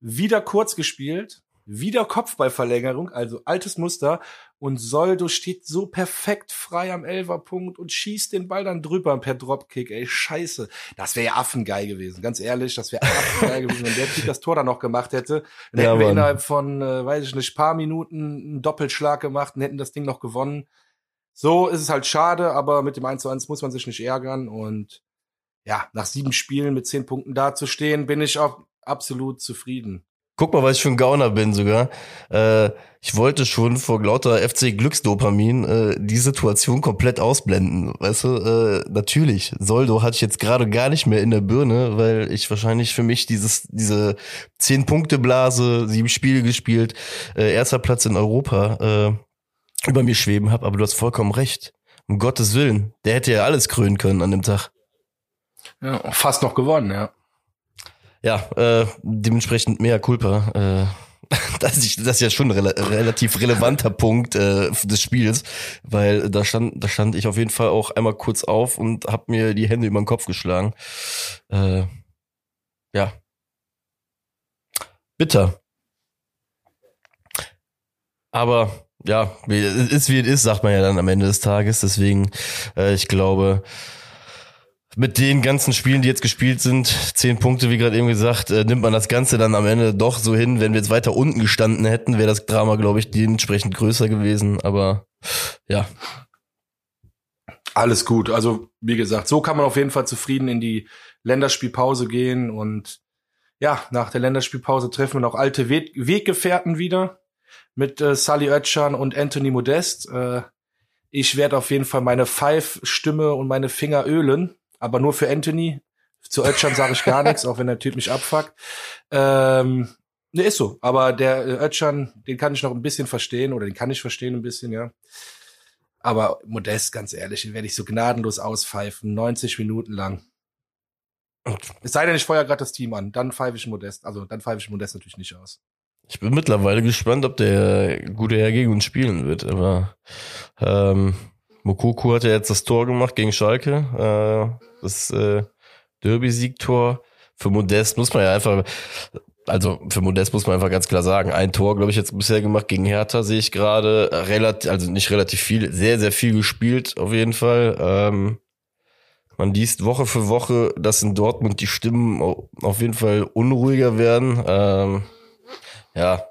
wieder kurz gespielt, wieder Kopfballverlängerung, also altes Muster. Und Soldo steht so perfekt frei am Elferpunkt und schießt den Ball dann drüber per Dropkick. Ey, scheiße. Das wäre ja affengeil gewesen. Ganz ehrlich, das wäre affengeil [laughs] gewesen, wenn der Typ das Tor dann noch gemacht hätte. Dann ja, hätten wir Mann. innerhalb von, äh, weiß ich nicht, paar Minuten einen Doppelschlag gemacht und hätten das Ding noch gewonnen. So ist es halt schade, aber mit dem 1 zu 1 muss man sich nicht ärgern. Und ja, nach sieben Spielen mit zehn Punkten dazustehen, bin ich auch absolut zufrieden. Guck mal, was ich für ein Gauner bin sogar. Äh, ich wollte schon vor lauter FC Glücksdopamin äh, die Situation komplett ausblenden. Weißt du, äh, natürlich, Soldo hatte ich jetzt gerade gar nicht mehr in der Birne, weil ich wahrscheinlich für mich dieses, diese zehn Punkte Blase, sieben Spiele gespielt, äh, erster Platz in Europa äh, über mir schweben habe. Aber du hast vollkommen recht. Um Gottes Willen, der hätte ja alles krönen können an dem Tag. Ja, fast noch gewonnen, ja ja, äh, dementsprechend mehr Culpa. Äh, [laughs] das, ist, das ist ja schon ein rela relativ relevanter Punkt äh, des Spiels, weil da stand, da stand ich auf jeden Fall auch einmal kurz auf und hab mir die Hände über den Kopf geschlagen. Äh, ja. Bitter. Aber ja, ist wie es ist, sagt man ja dann am Ende des Tages. Deswegen, äh, ich glaube, mit den ganzen Spielen, die jetzt gespielt sind, zehn Punkte, wie gerade eben gesagt, äh, nimmt man das Ganze dann am Ende doch so hin. Wenn wir jetzt weiter unten gestanden hätten, wäre das Drama, glaube ich, dementsprechend größer gewesen. Aber ja. Alles gut. Also, wie gesagt, so kann man auf jeden Fall zufrieden in die Länderspielpause gehen. Und ja, nach der Länderspielpause treffen wir noch alte We Weggefährten wieder mit äh, Sally Oetschan und Anthony Modest. Äh, ich werde auf jeden Fall meine Pfeif-Stimme und meine Finger ölen aber nur für Anthony. Zu Ötchan sage ich gar nichts, auch wenn der Typ mich abfuckt. Ähm, ne, ist so. Aber der äh, Ötchan, den kann ich noch ein bisschen verstehen oder den kann ich verstehen ein bisschen, ja. Aber Modest, ganz ehrlich, den werde ich so gnadenlos auspfeifen, 90 Minuten lang. Es sei denn, ich feuer gerade das Team an, dann pfeife ich Modest. Also dann pfeife ich Modest natürlich nicht aus. Ich bin mittlerweile gespannt, ob der gute Herr gegen uns spielen wird, aber ähm, Mokoku hat ja jetzt das Tor gemacht gegen Schalke. Äh, das äh, Derby-Siegtor. Für Modest muss man ja einfach, also für Modest muss man einfach ganz klar sagen, ein Tor, glaube ich, jetzt bisher gemacht gegen Hertha, sehe ich gerade. Relativ, also nicht relativ viel, sehr, sehr viel gespielt, auf jeden Fall. Ähm, man liest Woche für Woche, dass in Dortmund die Stimmen auf jeden Fall unruhiger werden. Ähm, ja,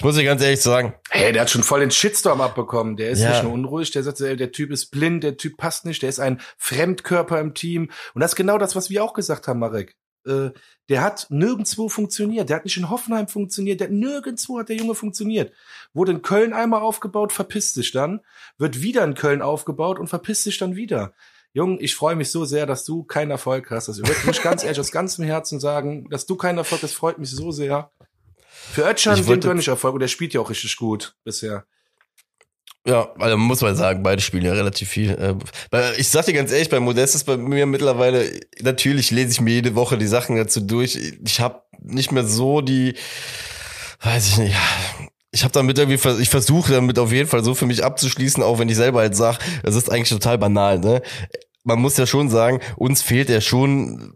ich muss dir ganz ehrlich sagen. Hey, der hat schon voll den Shitstorm abbekommen. Der ist ja. nicht nur unruhig, der sagt, der Typ ist blind, der Typ passt nicht, der ist ein Fremdkörper im Team. Und das ist genau das, was wir auch gesagt haben, Marek. Äh, der hat nirgendwo funktioniert. Der hat nicht in Hoffenheim funktioniert. Der nirgendwo hat der Junge funktioniert. Wurde in Köln einmal aufgebaut, verpisst sich dann. Wird wieder in Köln aufgebaut und verpisst sich dann wieder. Jung, ich freue mich so sehr, dass du keinen Erfolg hast. Also ich würde mich [laughs] ganz ehrlich aus ganzem Herzen sagen, dass du keinen Erfolg hast, freut mich so sehr. Für Özcan den gönne ich Erfolg und der spielt ja auch richtig gut bisher. Ja, also muss man sagen, beide spielen ja relativ viel. Äh, ich sag dir ganz ehrlich, bei Modest ist bei mir mittlerweile, natürlich lese ich mir jede Woche die Sachen dazu durch. Ich habe nicht mehr so die, weiß ich nicht, ich habe damit irgendwie, ich versuche damit auf jeden Fall so für mich abzuschließen, auch wenn ich selber halt sage, das ist eigentlich total banal, ne? Man muss ja schon sagen, uns fehlt ja schon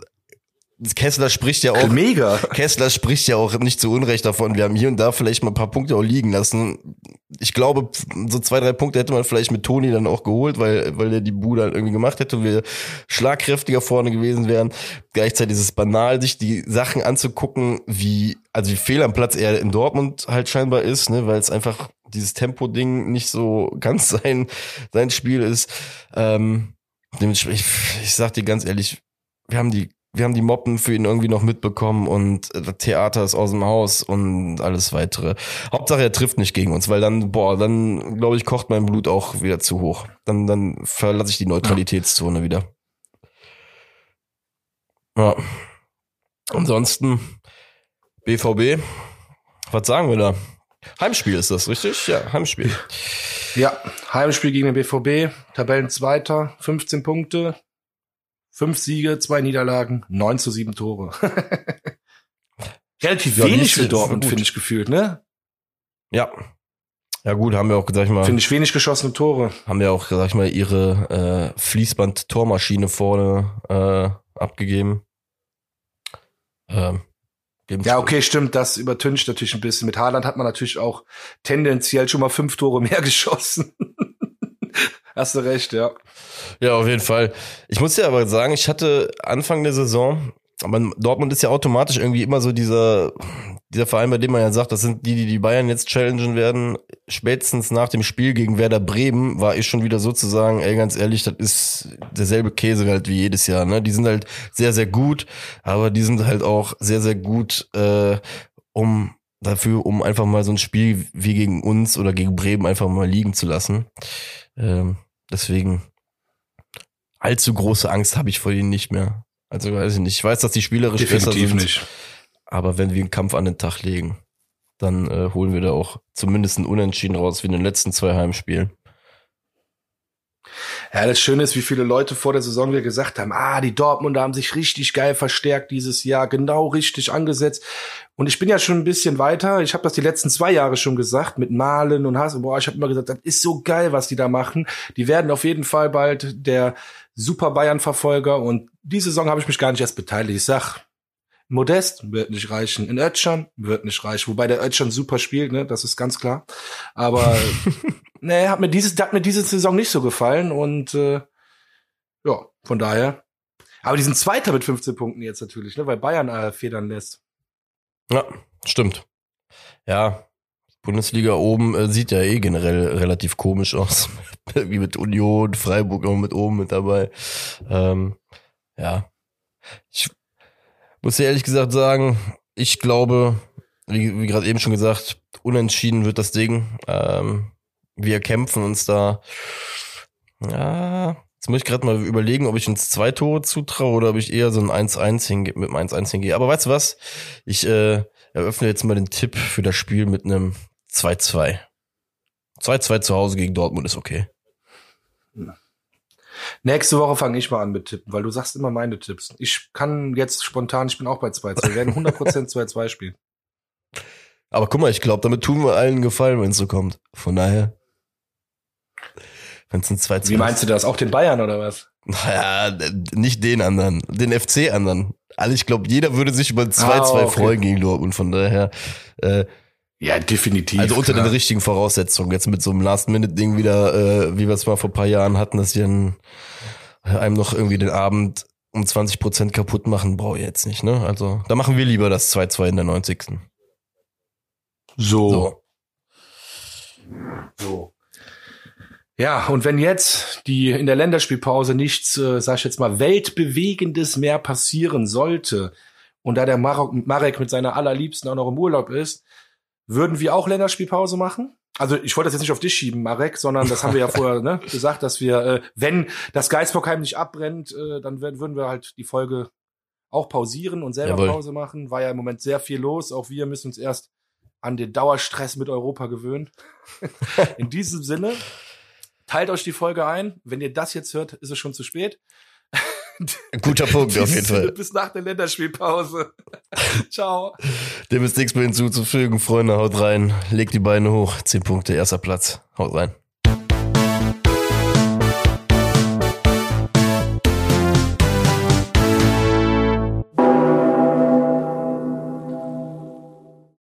Kessler spricht ja auch. Mega. Kessler spricht ja auch nicht zu Unrecht davon. Wir haben hier und da vielleicht mal ein paar Punkte auch liegen lassen. Ich glaube, so zwei, drei Punkte hätte man vielleicht mit Toni dann auch geholt, weil, weil der die Bude halt irgendwie gemacht hätte und wir schlagkräftiger vorne gewesen wären. Gleichzeitig ist es banal, sich die Sachen anzugucken, wie, also wie fehl am Platz er in Dortmund halt scheinbar ist, ne, weil es einfach dieses Tempo-Ding nicht so ganz sein, sein Spiel ist. Ähm, ich, ich sag dir ganz ehrlich, wir haben die wir haben die Moppen für ihn irgendwie noch mitbekommen und das Theater ist aus dem Haus und alles weitere. Hauptsache er trifft nicht gegen uns, weil dann, boah, dann glaube ich, kocht mein Blut auch wieder zu hoch. Dann, dann verlasse ich die Neutralitätszone ja. wieder. Ja. Ansonsten BVB, was sagen wir da? Heimspiel ist das, richtig? Ja, Heimspiel. Ja, Heimspiel gegen den BVB, Tabellenzweiter, 15 Punkte, Fünf Siege, zwei Niederlagen, neun zu sieben Tore. [laughs] Relativ ja, wenig für Dortmut, finde ich gefühlt, ne? Ja. Ja gut, haben wir auch, sag ich mal, Finde ich wenig geschossene Tore. haben ja auch, sag ich mal, ihre äh, Fließband-Tormaschine vorne äh, abgegeben. Ähm, Ja, okay, stimmt, das übertüncht natürlich ein bisschen. Mit Haaland hat man natürlich auch tendenziell schon mal fünf Tore mehr [laughs] geschossen. Hast du recht, ja. Ja, auf jeden Fall. Ich muss ja aber sagen, ich hatte Anfang der Saison, man, Dortmund ist ja automatisch irgendwie immer so dieser, dieser Verein, bei dem man ja sagt, das sind die, die die Bayern jetzt challengen werden. Spätestens nach dem Spiel gegen Werder Bremen war ich schon wieder sozusagen, ey, ganz ehrlich, das ist derselbe Käse halt wie jedes Jahr. Ne? Die sind halt sehr, sehr gut, aber die sind halt auch sehr, sehr gut, äh, um dafür, um einfach mal so ein Spiel wie gegen uns oder gegen Bremen einfach mal liegen zu lassen. Ähm, deswegen allzu große Angst habe ich vor ihnen nicht mehr. Also weiß ich nicht. Ich weiß, dass die spielerisch besser Definitiv sind, nicht. aber wenn wir einen Kampf an den Tag legen, dann äh, holen wir da auch zumindest einen Unentschieden raus wie in den letzten zwei Heimspielen. Ja, das Schöne ist, wie viele Leute vor der Saison wieder gesagt haben, ah, die Dortmunder haben sich richtig geil verstärkt dieses Jahr, genau richtig angesetzt. Und ich bin ja schon ein bisschen weiter. Ich habe das die letzten zwei Jahre schon gesagt mit Malen und Hass. Boah, ich habe immer gesagt, das ist so geil, was die da machen. Die werden auf jeden Fall bald der Super Bayern-Verfolger. Und die Saison habe ich mich gar nicht erst beteiligt. Ich sag, Modest wird nicht reichen. In Ötschern wird nicht reichen. Wobei der Ötschern super spielt, ne? Das ist ganz klar. Aber [laughs] nee, hat mir dieses, hat mir diese Saison nicht so gefallen und äh, ja, von daher. Aber die sind Zweiter mit 15 Punkten jetzt natürlich, ne? Weil Bayern äh, federn lässt. Ja, stimmt. Ja, Bundesliga oben äh, sieht ja eh generell relativ komisch aus. [laughs] Wie mit Union, Freiburg auch mit oben mit dabei. Ähm, ja. Ich muss dir ehrlich gesagt sagen, ich glaube, wie, wie gerade eben schon gesagt, unentschieden wird das Ding. Ähm, wir kämpfen uns da. Ja, jetzt muss ich gerade mal überlegen, ob ich uns zwei Tore zutraue oder ob ich eher so ein 1-1 hinge mit einem 1-1 hingehe. Aber weißt du was? Ich äh, eröffne jetzt mal den Tipp für das Spiel mit einem 2-2. 2-2 zu Hause gegen Dortmund ist okay. Nächste Woche fange ich mal an mit Tippen, weil du sagst immer meine Tipps. Ich kann jetzt spontan, ich bin auch bei 2-2. Wir werden 100% 2-2 spielen. Aber guck mal, ich glaube, damit tun wir allen Gefallen, wenn es so kommt. Von daher, wenn es ein 2-2 Wie meinst du das? Auch den Bayern oder was? Naja, nicht den anderen, den FC anderen. Alle, ich glaube, jeder würde sich über ein 2-2 Ah, okay. freuen gegen Dortmund. Von daher, äh, Ja, definitiv. also unter klar. den richtigen Voraussetzungen. Jetzt mit so einem Last-Minute-Ding wieder, äh, wie wir es mal vor ein paar Jahren hatten, dass wir einen, einem noch irgendwie den Abend um 20 Prozent kaputt machen, brauche ich jetzt nicht. Ne? Also da machen wir lieber das 2-2 in der 90. So. So. So. Ja, und wenn jetzt die in der Länderspielpause nichts, äh, sag ich jetzt mal, weltbewegendes mehr passieren sollte und da der Marok, Marek mit seiner allerliebsten auch noch im Urlaub ist, würden wir auch Länderspielpause machen? Also ich wollte das jetzt nicht auf dich schieben, Marek, sondern das haben wir ja [laughs] vorher ne, gesagt, dass wir, äh, wenn das Geisbockheim nicht abbrennt, äh, dann werden, würden wir halt die Folge auch pausieren und selber Jawohl. Pause machen. War ja im Moment sehr viel los. Auch wir müssen uns erst an den Dauerstress mit Europa gewöhnen. [laughs] In diesem Sinne, teilt euch die Folge ein. Wenn ihr das jetzt hört, ist es schon zu spät. Ein guter Punkt auf jeden Fall. Bis nach der Länderspielpause. [laughs] Ciao. Dem ist nichts mehr hinzuzufügen, Freunde. Haut rein, legt die Beine hoch. Zehn Punkte, erster Platz. Haut rein.